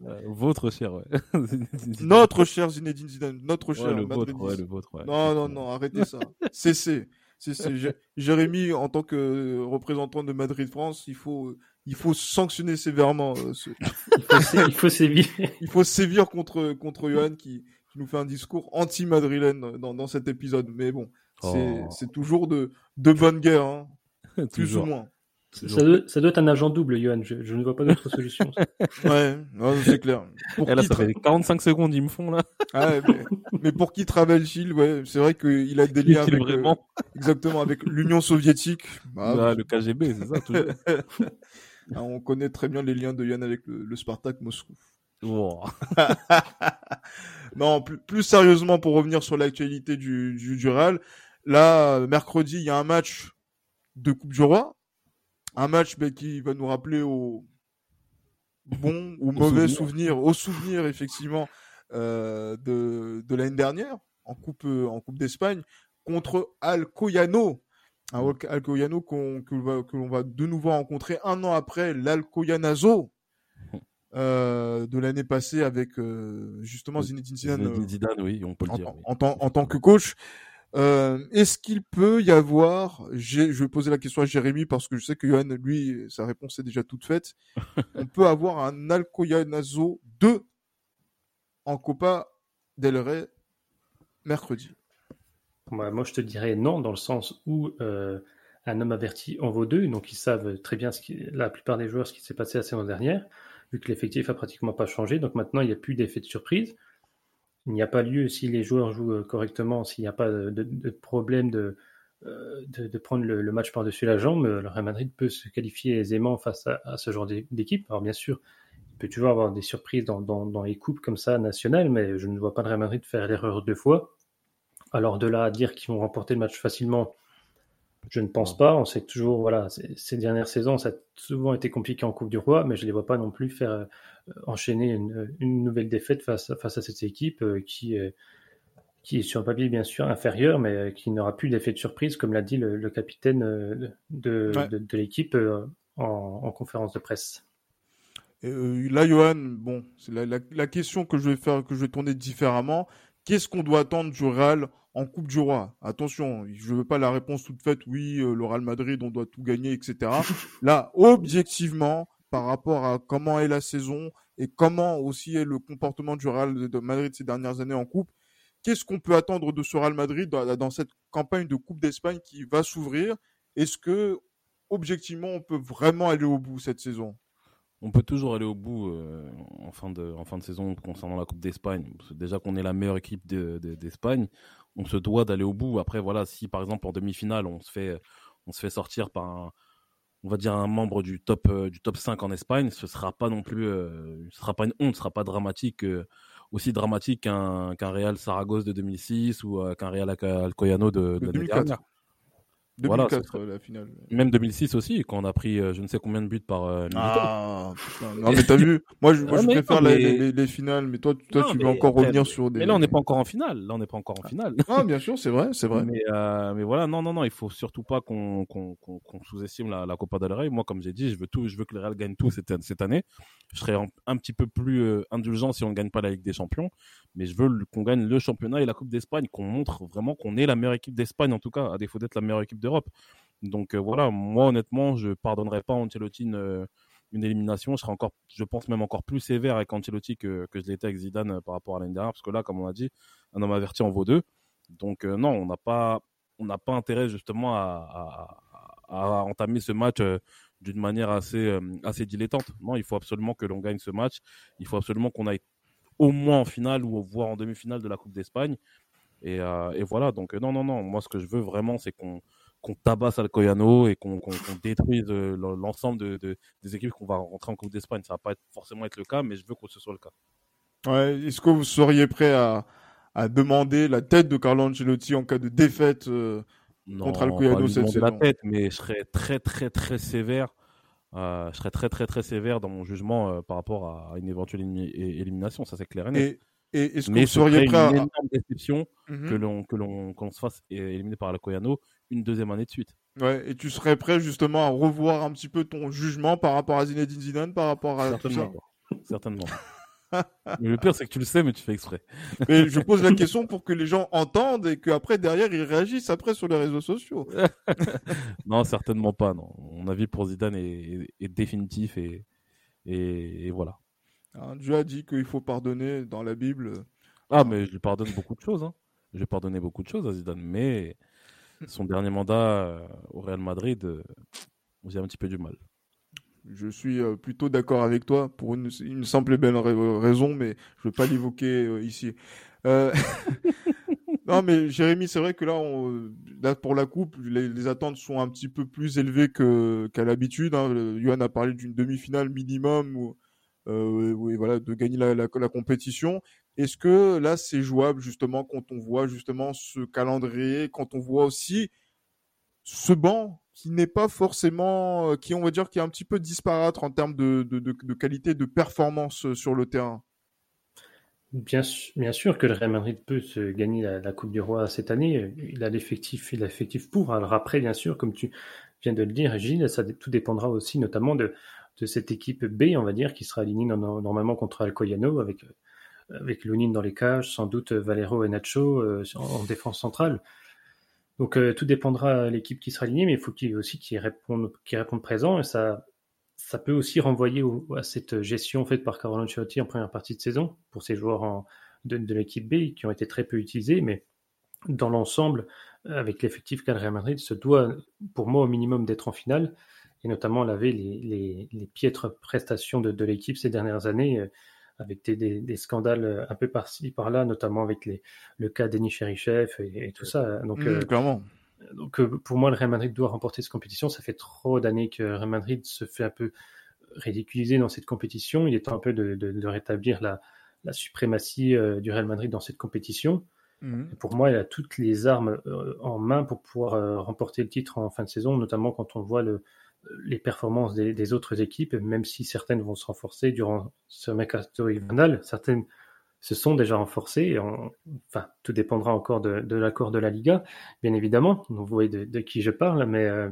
B: Euh, Votre cher, ouais.
A: Notre cher Zinedine Zidane, notre
B: Ouais,
A: cher
B: le vôtre, ouais, le vôtre, ouais.
A: Non, non, non, arrêtez ça. Cessez. Cessez. Jé- Jérémy, en tant que représentant de Madrid France, il faut, il faut sanctionner sévèrement. euh, ce-
C: il faut, sé- il faut sévir.
A: Il faut sévir contre, contre Johan qui, qui nous fait un discours anti-madrilène dans, dans cet épisode. Mais bon, c'est
B: Oh.
A: c'est toujours de, de bonne guerre, hein, plus
B: Toujours,
A: ou moins.
C: Ça doit, ça doit être un agent double, Johan. Je, je ne vois pas d'autre solution.
A: Ouais, non, c'est clair. Pour
B: Et là, ça fait 45 secondes, ils me font, là.
A: Ah ouais, mais, mais pour qui Travel Shield, ouais, c'est vrai qu'il a des liens avec, euh,
B: vraiment.
A: exactement, avec l'Union soviétique. Bah,
B: Ah, le KGB, c'est ça, toujours.
A: ah, on connaît très bien les liens de Yann avec le, le Spartak Moscou.
B: Oh.
A: Non, plus, plus sérieusement, pour revenir sur l'actualité du, du, du Real, là, mercredi, il y a un match de Coupe du Roi. Un match qui va nous rappeler au bon ou mauvais
B: souvenir.
A: au souvenir, effectivement, euh, de, de l'année dernière, en Coupe, en coupe d'Espagne, contre Alcoyano. Un Al- Alcoyano qu'on que l'on va, que l'on va de nouveau rencontrer un an après l'Alcoyanazo euh, de l'année passée avec euh, justement Zinedine Zidane
B: Zinedine Zidane, oui, on peut le
A: en,
B: dire. oui.
A: en tant que coach. Euh, Est-ce qu'il peut y avoir, je vais poser la question à Jérémy parce que je sais que Johan, lui, sa réponse est déjà toute faite. On peut avoir un Alcoyanazo 2 en Copa del Rey mercredi.
C: Moi, moi, je te dirais non, dans le sens où euh, un homme averti en vaut deux, donc ils savent très bien ce qui, la plupart des joueurs ce qui s'est passé la saison dernière, vu que l'effectif a pratiquement pas changé. Donc maintenant, il n'y a plus d'effet de surprise. Il n'y a pas lieu, si les joueurs jouent euh, correctement, s'il n'y a pas de, problème de, euh, prendre le, match par-dessus la jambe, euh, le Real Madrid peut se qualifier aisément face à, ce genre d'é- d'équipe. Alors bien sûr, il peut toujours avoir des surprises dans, dans, dans les coupes comme ça nationales, mais je ne vois pas le Real Madrid faire l'erreur deux fois. Alors de là à dire qu'ils vont remporter le match facilement, je ne pense pas. On sait toujours, voilà, ces dernières saisons, ça a souvent été compliqué en Coupe du Roi, mais je ne les vois pas non plus faire euh, enchaîner une, une nouvelle défaite face, face à cette équipe euh, qui, euh, qui est sur le papier bien sûr inférieure, mais qui n'aura plus d'effet de surprise, comme l'a dit le, le capitaine de,
A: Ouais.
C: de, de l'équipe en, en conférence de presse.
A: Et, là, Johan, bon, c'est la, la, la question que je vais faire, que je vais tourner différemment. Qu'est-ce qu'on doit attendre du Real en Coupe du Roi? Attention, je veux pas la réponse toute faite. Oui, euh, le Real Madrid, on doit tout gagner, etc. Là, objectivement, par rapport à comment est la saison et comment aussi est le comportement du Real de- de Madrid ces dernières années en Coupe, qu'est-ce qu'on peut attendre de ce Real Madrid dans, dans cette campagne de Coupe d'Espagne qui va s'ouvrir? Est-ce que, objectivement, on peut vraiment aller au bout cette saison?
B: On peut toujours aller au bout euh, en, fin de, en fin de saison concernant la Coupe d'Espagne. Déjà qu'on est la meilleure équipe de- de- d'Espagne, on se doit d'aller au bout. Après, voilà, si par exemple en demi-finale, on se fait, on se fait sortir par un, on va dire un membre du top, euh, du top 5 en Espagne, ce sera pas non plus, euh, ce sera pas une honte, ce sera pas dramatique, aussi dramatique qu'un qu'un Real Saragosse de 2006 ou qu'un Real Alcoyano de, de
A: De
B: l'année
A: 2004.
B: dernière. Voilà,
A: 2004,
B: ce serait-
A: euh, la finale.
B: Même 2006 aussi, quand on a pris euh, je ne sais combien de buts par euh.
A: Ah, putain. Non, mais t'as vu, moi, je, moi,
B: Ah,
A: je préfère
B: non,
A: la-
B: mais-
A: les, les- les finales, mais toi, toi
B: Non,
A: tu veux
B: mais
A: encore
B: après,
A: revenir sur des.
B: Mais là, on n'est pas encore en finale. Là, on n'est pas encore en finale.
A: Ah, bien sûr, c'est vrai, c'est vrai.
B: Mais, euh, mais voilà, non, non, non, il faut surtout pas qu'on qu'on sous-estime la, la Copa del Rey. Moi, comme j'ai dit, je veux tout, je veux que le Real gagne tout cette, cette année. Je serais un, un petit peu plus euh, indulgent si on ne gagne pas la Ligue des Champions, mais je veux qu'on gagne le championnat et la Coupe d'Espagne, qu'on montre vraiment qu'on est la meilleure équipe d'Espagne en tout cas, à défaut d'être la meilleure équipe d'Europe. Donc euh, voilà, moi honnêtement, je pardonnerai pas à Ancelotti ne, une élimination, je serais encore, je pense même encore plus sévère avec Ancelotti que, je l'étais avec Zidane par rapport à l'année dernière, parce que là, comme on a dit, un homme averti en vaut deux. Donc non, on n'a pas, on n'a pas intérêt justement à, entamer ce match d'une manière assez, assez dilettante. Non, il faut absolument que l'on gagne ce match. Il faut absolument qu'on aille au moins en finale ou voire en demi-finale de la Coupe d'Espagne. Et, voilà, donc non, non, non, moi ce que je veux vraiment, c'est qu'on qu'on tabasse Alcoyano et qu'on détruise euh, l'ensemble de, des équipes qu'on va rentrer en Coupe d'Espagne. Ça va pas être, forcément être le cas, mais je veux que ce soit le cas.
A: Ouais, Est-ce que vous seriez prêt à, à, demander la tête de Carlo Ancelotti en cas de défaite euh, contre Alcoyano cette saison
B: la tête, mais je serais très très très sévère. Euh, je serais très très très sévère dans mon jugement par rapport à une éventuelle élimination, ça c'est clair et net.
A: Et est-ce que vous seriez prêt à
B: une énorme déception que l'on que l'on qu'on se fasse éliminer par Alcoyano une deuxième année de suite.
A: Ouais, et tu serais prêt justement à revoir un petit peu ton jugement par rapport à Zinedine Zidane, par rapport à
B: Certainement. Certainement. le pire, c'est que tu le sais, mais tu fais exprès.
A: mais je pose la question pour que les gens entendent et qu'après, derrière, ils réagissent après sur les réseaux sociaux.
B: non, certainement pas. Non. Mon avis pour Zidane est, définitif et, et, voilà.
A: Dieu a dit qu'il faut pardonner dans la Bible.
B: Ah, mais je lui pardonne beaucoup de choses. Hein. Lui pardonné beaucoup de choses à Zidane, mais son dernier mandat euh, au Real Madrid, euh, j'ai un petit peu du mal.
A: Je suis euh, plutôt d'accord avec toi pour une, simple et belle raison, mais je ne veux pas l'évoquer ici. non, mais Jérémy, c'est vrai que là, pour la coupe, les, attentes sont un petit peu plus élevées qu'à l'habitude. Hein. Johan a parlé d'une demi-finale minimum, ou, voilà, de gagner la compétition. Est-ce que là, c'est jouable justement quand on voit justement ce calendrier, quand on voit aussi ce banc qui n'est pas forcément, euh, qui on va dire qui est un petit peu disparate en termes de, qualité de performance euh, sur le terrain?
C: Bien, sûr que le Real Madrid peut se gagner la, Coupe du Roi cette année. Il a l'effectif, il a l'effectif pour. Alors après, bien sûr, comme tu viens de le dire, Gilles, tout dépendra aussi notamment de, cette équipe B, on va dire, qui sera alignée normalement contre Alcoyano avec avec Lounine dans les cages, sans doute Valero et Nacho euh, en défense centrale. Donc euh, tout dépendra de l'équipe qui sera alignée, mais il faut qu'il aussi qu'ils répondent, qu'ils répondent présent. Et ça, ça peut aussi renvoyer à cette gestion faite par Carlo Ancelotti en première partie de saison pour ces joueurs de, l'équipe B qui ont été très peu utilisés, mais dans l'ensemble, avec l'effectif qu'a Real Madrid, se doit, pour moi, au minimum d'être en finale, et notamment laver les, les, piètres prestations de, de l'équipe ces dernières années. Euh, avec des, scandales euh, un peu par-ci par-là, notamment avec les, le cas d'Eni Cherichev et, tout ça. Donc,
A: mmh, euh, clairement.
C: Donc euh, pour moi, le Real Madrid doit remporter cette compétition. Ça fait trop d'années que le Real Madrid se fait un peu ridiculiser dans cette compétition. Il est temps un peu de, rétablir la, la suprématie du Real Madrid dans cette compétition. Mmh. pour moi, il a toutes les armes en main pour pouvoir remporter le titre en fin de saison, notamment quand on voit le, les performances des, autres équipes, même si certaines vont se renforcer durant ce mercato hivernal, certaines se sont déjà renforcées. enfin, tout dépendra encore de, l'accord de la Liga, bien évidemment. Vous voyez de, qui je parle, mais euh,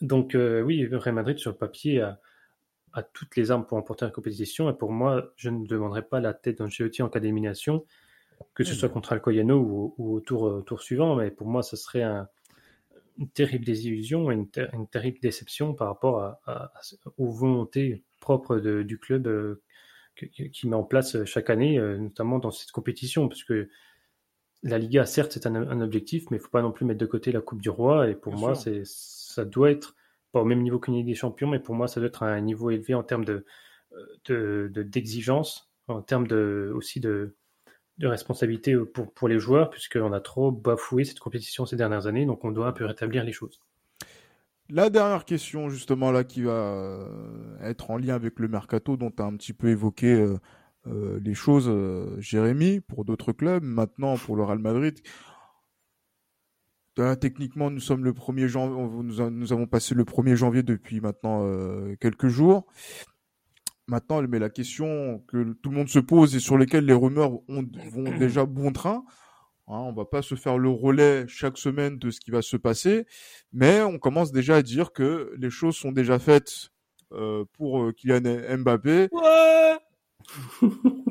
C: donc euh, oui, Real Madrid sur le papier a, toutes les armes pour remporter la compétition. Et pour moi, je ne demanderai pas la tête d'Ancelotti en cas d'élimination, que ce soit contre Alcoyano ou, ou au tour, tour suivant. Mais pour moi, ce serait un une terrible désillusion et une, terrible déception par rapport à, aux volontés propres du club euh, qui met en place chaque année, euh, notamment dans cette compétition, parce que la Liga, certes, c'est un, objectif, mais il ne faut pas non plus mettre de côté la Coupe du Roi. Et pour moi, c'est, ça doit être, pas au même niveau qu'une Ligue des Champions, mais pour moi, ça doit être un niveau élevé en termes de, de, d'exigence, en termes de, aussi de, de responsabilité pour, pour les joueurs, puisqu'on a trop bafoué cette compétition ces dernières années, donc on doit un peu rétablir les choses.
A: La dernière question, justement, là, qui va euh, être en lien avec le mercato, dont tu as un petit peu évoqué euh, euh, les choses, Jérémy, pour d'autres clubs, maintenant pour le Real Madrid. techniquement, nous sommes le 1er janvier, nous, nous, avons passé le 1er janvier depuis maintenant quelques jours. Maintenant, mais la question que tout le monde se pose et sur lesquelles les rumeurs ont, vont déjà bon train, hein, on va pas se faire le relais chaque semaine de ce qui va se passer, mais on commence déjà à dire que les choses sont déjà faites euh, pour euh, Kylian Mbappé.
C: Ouais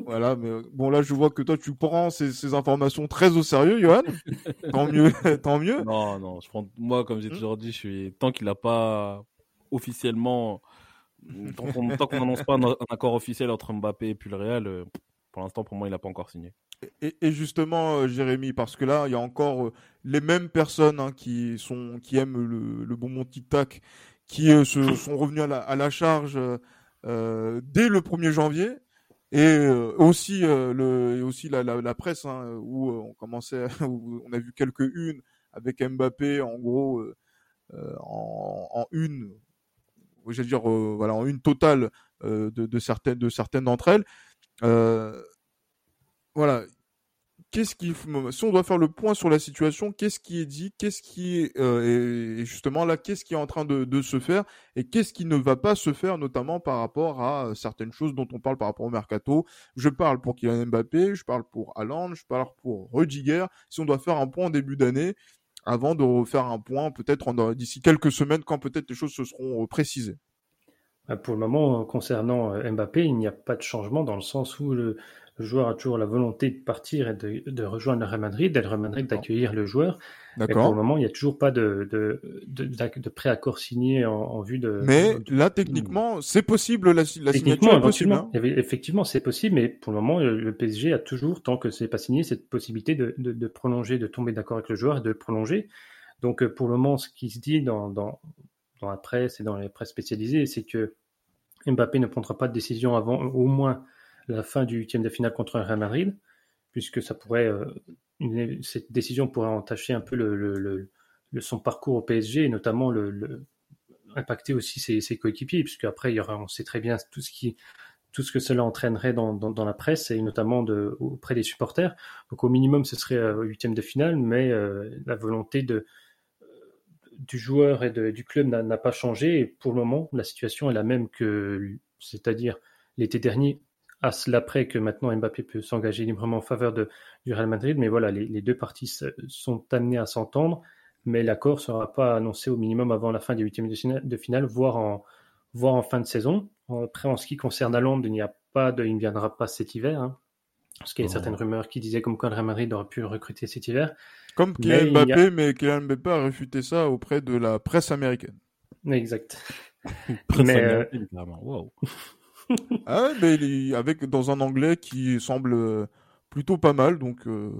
A: voilà, mais bon là je vois que toi tu prends ces, ces informations très au sérieux, Johan. tant mieux, tant mieux.
B: Non, non, je prends moi comme j'ai hmm. toujours dit, je suis tant qu'il n'a pas officiellement Tant qu'on n'annonce pas un, accord officiel entre Mbappé et puis le Real, euh, pour l'instant, pour moi, il n'a pas encore signé.
A: Et, justement, euh, Jérémy, parce que là, il y a encore euh, les mêmes personnes hein, qui, sont, qui aiment le, le bon mon tic-tac, qui se, sont revenus à la, charge dès le 1er janvier. Et aussi, le, aussi la, presse, hein, où on commençait, on a vu quelques unes avec Mbappé, en gros, en une je veux dire, euh, voilà, en une totale euh, de, certaines de certaines d'entre elles. Euh, voilà, qu'est-ce qui, si on doit faire le point sur la situation, qu'est-ce qui est dit, qu'est-ce qui est, et justement là, qu'est-ce qui est en train de, de se faire et qu'est-ce qui ne va pas se faire, notamment par rapport à certaines choses dont on parle par rapport au mercato. Je parle pour Kylian Mbappé, je parle pour Haaland, je parle pour Rudiger. Si on doit faire un point en début d'année, avant de refaire un point peut-être d'ici quelques semaines quand peut-être les choses se seront euh, précisées.
C: Bah, pour le moment, concernant euh, Mbappé, il n'y a pas de changement dans le sens où le, le joueur a toujours la volonté de partir et de, de rejoindre le Real Madrid, d'être Real Madrid d'accueillir le joueur. Mais pour le moment, il n'y a toujours pas de, de, de, de préaccord signé en, en, vue de.
A: Mais là, techniquement, c'est possible la, la signature est possible. Hein.
C: Effectivement, c'est possible, mais pour le moment, le, PSG a toujours, tant que c'est pas signé, cette possibilité de, prolonger, de tomber d'accord avec le joueur et de prolonger. Donc, pour le moment, ce qui se dit dans, dans, dans la presse et dans les presses spécialisées, c'est que Mbappé ne prendra pas de décision avant au moins la fin du huitième de finale contre Real Madrid, puisque ça pourrait, euh, cette décision pourrait entacher un peu le, son parcours au PSG et notamment le, impacter aussi ses, ses coéquipiers, puisque après on sait très bien tout ce qui, tout ce que cela entraînerait dans, dans, la presse et notamment auprès des supporters. Donc au minimum ce serait euh, huitième de finale, mais euh, la volonté de du joueur et de, du club n'a pas changé. Et pour le moment, la situation est la même que, c'est-à-dire l'été dernier, à cela près que maintenant Mbappé peut s'engager librement en faveur de, du Real Madrid. Mais voilà, les, deux parties sont amenées à s'entendre, mais l'accord ne sera pas annoncé au minimum avant la fin des huitièmes de finale, voire, en, voire en fin de saison. Après, en ce qui concerne Londres, il n'y a pas de, il ne viendra pas cet hiver. Hein, parce qu'il y a certaines rumeurs qui disaient comme quoi le Real Madrid aurait pu recruter cet hiver.
A: Comme Kylian Mbappé, mais Kylian Mbappé a réfuté ça auprès de la presse américaine.
C: Exact.
B: presse mais, euh, américaine, Wow.
A: ah ouais, mais il, avec dans un anglais qui semble euh, plutôt pas mal, donc. Euh...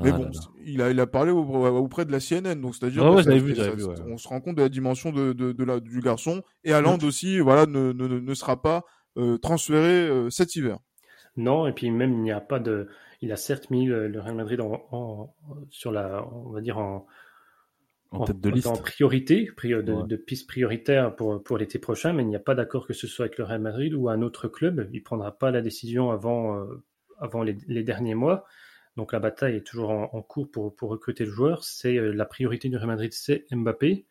A: Mais ah bon, il a, il a parlé auprès de la CNN, donc c'est-à-dire
B: oh, ouais, ouais.
A: on se rend compte de la dimension de, de, de la, du garçon. Et Haaland aussi, voilà, ne, ne, ne sera pas euh, transféré euh, cet hiver.
C: Non, et puis même il n'y a pas de, il a certes mis le, le Real Madrid en, en, sur la, on va dire en,
B: en, tête de liste.
C: En priorité, de, de, piste prioritaire pour, pour l'été prochain, mais il n'y a pas d'accord que ce soit avec le Real Madrid ou un autre club. Il prendra pas la décision avant, euh, avant les, les, derniers mois. Donc la bataille est toujours en, en cours pour, pour recruter le joueur. C'est euh, la priorité du Real Madrid, c'est Mbappé,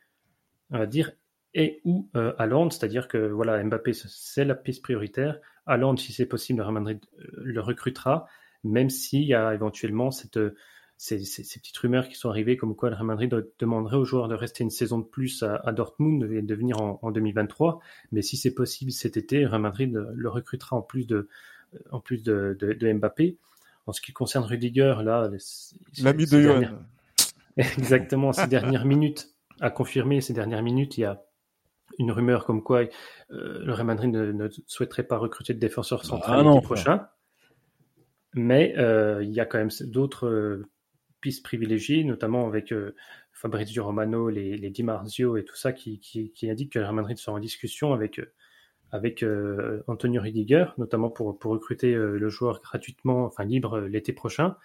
C: on va dire, et ou euh, c'est-à-dire que voilà, Mbappé c'est la piste prioritaire. Haaland, si c'est possible, le Real Madrid euh, le recrutera, même s'il y a éventuellement cette ces, ces, ces, petites rumeurs qui sont arrivées comme quoi le Real Madrid demanderait aux joueurs de rester une saison de plus à, à Dortmund et de venir en, en 2023. Mais si c'est possible cet été, le Real Madrid le recrutera en plus de, en plus de, de, de Mbappé. En ce qui concerne Rudiger, là,
A: l'ami de dernières...
C: Exactement, ces dernières minutes, à confirmer ces dernières minutes, il y a une rumeur comme quoi euh, le Real Madrid ne, ne, souhaiterait pas recruter de défenseur central ah, prochain. Mais euh, il y a quand même d'autres euh, pistes privilégiées, notamment avec euh, Fabrizio Romano, les, les Di Marzio et tout ça, qui, qui, qui indiquent que Real Madrid sera en discussion avec, euh, avec euh, Antonio Ridiger, notamment pour, pour recruter le joueur gratuitement, enfin libre l'été prochain.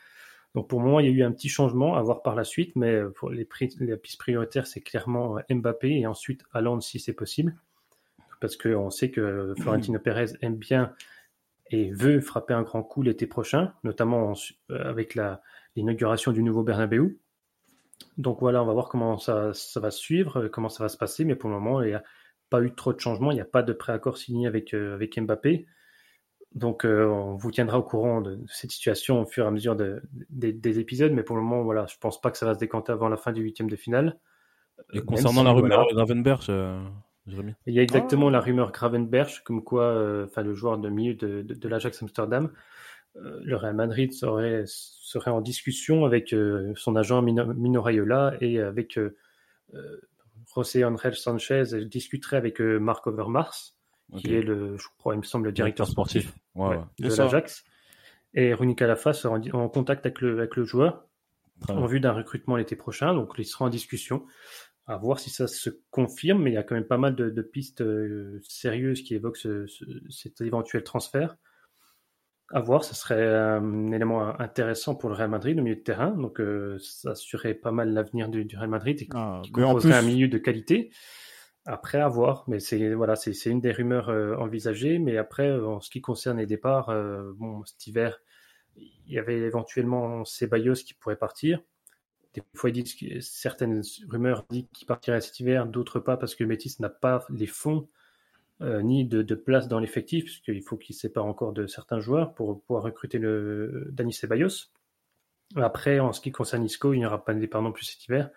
C: Donc pour moment, il y a eu un petit changement à voir par la suite, mais pour les, prix, les pistes prioritaires, c'est clairement Mbappé et ensuite Haaland si c'est possible. Parce qu'on sait que Florentino Pérez aime bien et veut frapper un grand coup l'été prochain, notamment en, avec la, l'inauguration du nouveau Bernabeu. Donc voilà, on va voir comment ça, ça, va suivre, comment ça va se passer, mais pour le moment, il n'y a pas eu trop de changements, il n'y a pas de préaccord signé avec, euh, avec Mbappé. Donc euh, on vous tiendra au courant de, cette situation au fur et à mesure de, de, des épisodes, mais pour le moment, voilà, je pense pas que ça va se décanter avant la fin du huitième de finale.
B: Et concernant si, la rumeur voilà, Gravenberch, euh,
C: Jérémy Il y a exactement la rumeur Gravenberch, comme quoi, euh, enfin le joueur de milieu de, l'Ajax Amsterdam, euh, le Real Madrid serait, serait en discussion avec euh, son agent Mino, Mino Raiola et avec euh, José Angel Sanchez discuterait avec Marc Overmars, qui est le, je crois, il me semble, le directeur sportif, de l'Ajax. Et Runi Calafa sera en, contact avec le, avec le joueur en vue d'un recrutement l'été prochain. Donc, il sera en discussion à voir si ça se confirme. Mais il y a quand même pas mal de, pistes euh, sérieuses qui évoquent cet éventuel transfert. À voir, ce serait un élément intéressant pour le Real Madrid au milieu de terrain. Donc, euh, ça assurerait pas mal l'avenir du, Real Madrid et ah, un milieu de qualité. Après, à voir. Mais c'est voilà, c'est une des rumeurs euh, envisagées. Mais après, en ce qui concerne les départs, bon, cet hiver, il y avait éventuellement Ceballos qui pourrait partir. Des fois, ils disent que certaines rumeurs disent qu'il partirait cet hiver, d'autres pas parce que Métis n'a pas les fonds euh, ni de, place dans l'effectif, puisqu'il faut qu'il sépare encore de certains joueurs pour pouvoir recruter le Dani Ceballos. Après, en ce qui concerne Isco, il n'y aura pas de départ non plus cet hiver,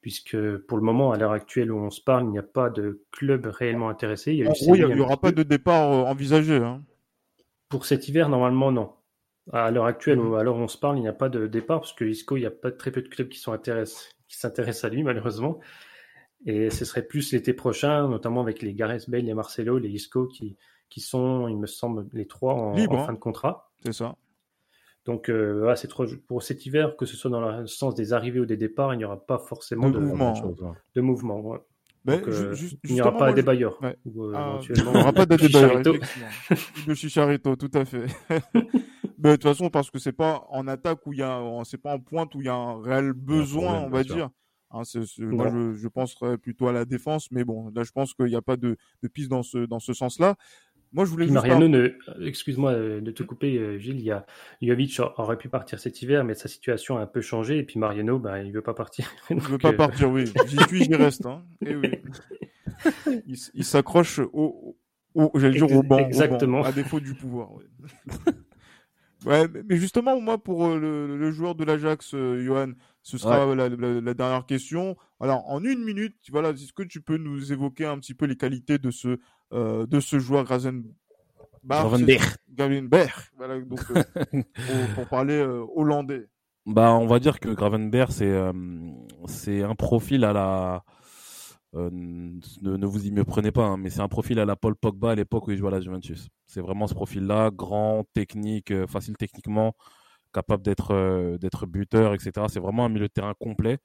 C: puisque pour le moment, à l'heure actuelle où on se parle, il n'y a pas de club réellement intéressé.
A: Il n'y aura pas de départ euh, envisagé. Hein.
C: Pour cet hiver, normalement, non. À l'heure actuelle, mhm. alors on se parle, il n'y a pas de départ parce que Isco, il n'y a pas très peu de clubs qui s'intéressent à lui malheureusement. Et ce serait plus l'été prochain, notamment avec les Gareth Bale, les Marcelo, les Isco qui, qui sont, il me semble, les trois en,
A: hein.
C: fin de contrat.
A: C'est ça.
C: Donc euh, voilà, c'est pour cet hiver, que ce soit dans le sens des arrivées ou des départs, il n'y aura pas forcément de, mouvement. De mouvement euh, il n'y aura pas de débailleur.
A: Ouais. Ah, il n'y aura pas de débailleur. de Chicharito, tout à fait. Mais de toute façon, parce que c'est pas en attaque où il y a, c'est pas en pointe où il y a un réel besoin, on va dire. Hein, moi, je, je penserais plutôt à la défense, mais bon, là, je pense qu'il n'y a pas de, de piste dans ce, dans ce sens-là. Moi, je voulais
C: Mariano, ne... excuse-moi euh, de te couper, euh, Gilles. Il y a Jovic aurait pu partir cet hiver, mais sa situation a un peu changé. Et puis Mariano, ben, il veut pas partir.
A: Il veut pas euh, partir, oui. J'y suis, j'y reste. Hein. Et eh oui. Il, s'accroche au, au j'allais dire au banc, Exactement. à défaut du pouvoir. Ouais. Ouais, mais justement, moi, pour euh, le, joueur de l'Ajax, euh, Johan, ce sera la, dernière question. Alors, en une minute, voilà, est-ce que tu peux nous évoquer un petit peu les qualités de ce, euh, de ce joueur Grazenberg? Gravenberg. Voilà, donc, pour, parler hollandais.
B: Bah, on va dire que Gravenberg, c'est c'est un profil à la euh, ne, vous y me prenez pas, hein, mais c'est un profil à la Paul Pogba à l'époque où il jouait à la Juventus. C'est vraiment ce profil-là, grand, technique, euh, facile techniquement, capable d'être euh, d'être buteur, etc. C'est vraiment un milieu de terrain complet.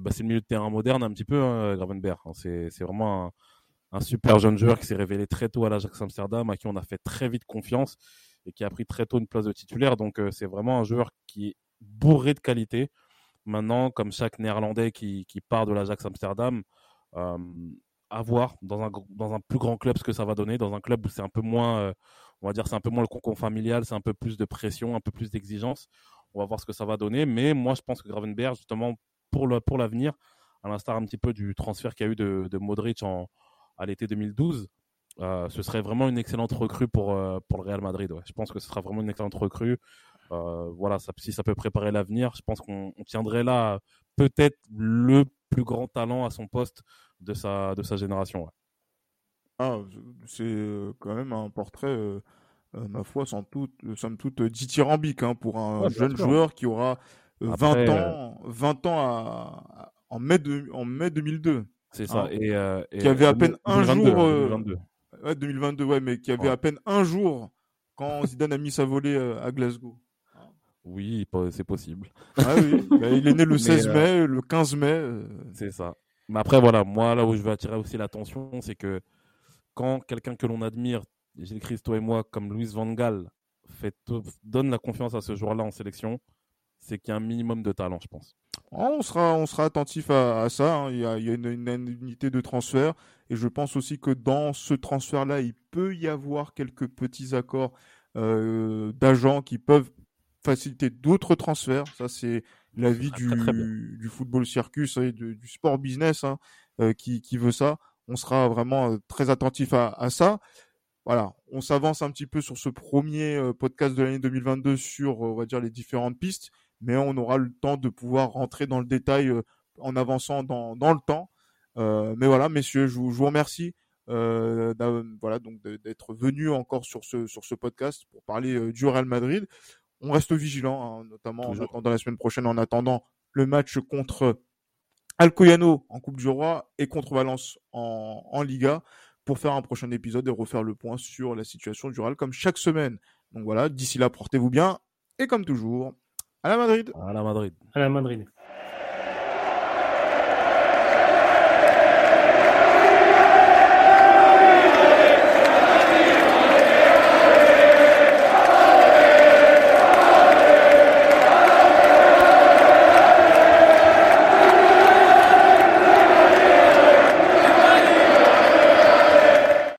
B: Bah, c'est le milieu de terrain moderne un petit peu, hein, Gravenberg. Hein. C'est vraiment un, super jeune joueur qui s'est révélé très tôt à l'Ajax Amsterdam, à qui on a fait très vite confiance et qui a pris très tôt une place de titulaire. Donc c'est vraiment un joueur qui est bourré de qualité. Maintenant, comme chaque Néerlandais qui, qui part de l'Ajax Amsterdam, euh, à voir dans un, dans un plus grand club ce que ça va donner, dans un club où c'est un peu moins, euh, on va dire, c'est un peu moins le concon familial, c'est un peu plus de pression, un peu plus d'exigence. On va voir ce que ça va donner. Mais moi, je pense que Gravenberg, justement, pour le pour l'avenir, à l'instar un petit peu du transfert qu'il y a eu de, de Modric en, à l'été 2012, euh, ce serait vraiment une excellente recrue pour, pour le Real Madrid. Je pense que ce sera vraiment une excellente recrue. voilà, ça, si ça peut préparer l'avenir, je pense qu'on tiendrait là peut-être le plus grand talent à son poste de sa, de sa génération.
A: Ah, c'est euh, quand même un portrait, euh, euh, ma foi, sans toute, somme toute dithyrambique hein, pour un jeune joueur qui aura 20 ans, 20 ans à, en, mai de, en mai 2002.
B: C'est ça. Hein.
A: et, qui avait à peine un jour. 2022. Ouais, 2022, ouais, mais qui avait à peine un jour quand Zidane a mis sa volée à Glasgow.
B: Oui, c'est possible.
A: Ah oui, bah, il est né le 16 mai, le 15 mai.
B: C'est ça. Mais après, voilà, moi, là où je veux attirer aussi l'attention, c'est que quand quelqu'un que l'on admire, Gilles Christo et moi, comme Louis Van Gaal, fait, donne la confiance à ce joueur-là en sélection, c'est qu'il y a un minimum de talent, je pense.
A: Ah, on, sera, on sera attentif à, ça. Hein. Il, y a, une, unité de transfert. Et je pense aussi que dans ce transfert-là, il peut y avoir quelques petits accords euh, d'agents qui peuvent faciliter d'autres transferts. Ça, c'est la vie du, du, football circus et du sport business hein, euh, qui, qui, veut ça. On sera vraiment euh, très attentif à, à, ça. Voilà, on s'avance un petit peu sur ce premier euh, podcast de l'année 2022 sur, on va dire, les différentes pistes, mais on aura le temps de pouvoir rentrer dans le détail en avançant dans, dans le temps. mais voilà, messieurs, je vous, je vous remercie. Euh, voilà donc d'être venu encore sur ce sur ce podcast pour parler du Real Madrid on reste vigilant, hein, notamment en attendant la semaine prochaine, en attendant le match contre Alcoyano en Coupe du Roi et contre Valence en, en Liga pour faire un prochain épisode et refaire le point sur la situation du Real comme chaque semaine. Donc voilà, d'ici là, portez-vous bien et comme toujours, à la Madrid.
B: À la Madrid.
C: À la Madrid.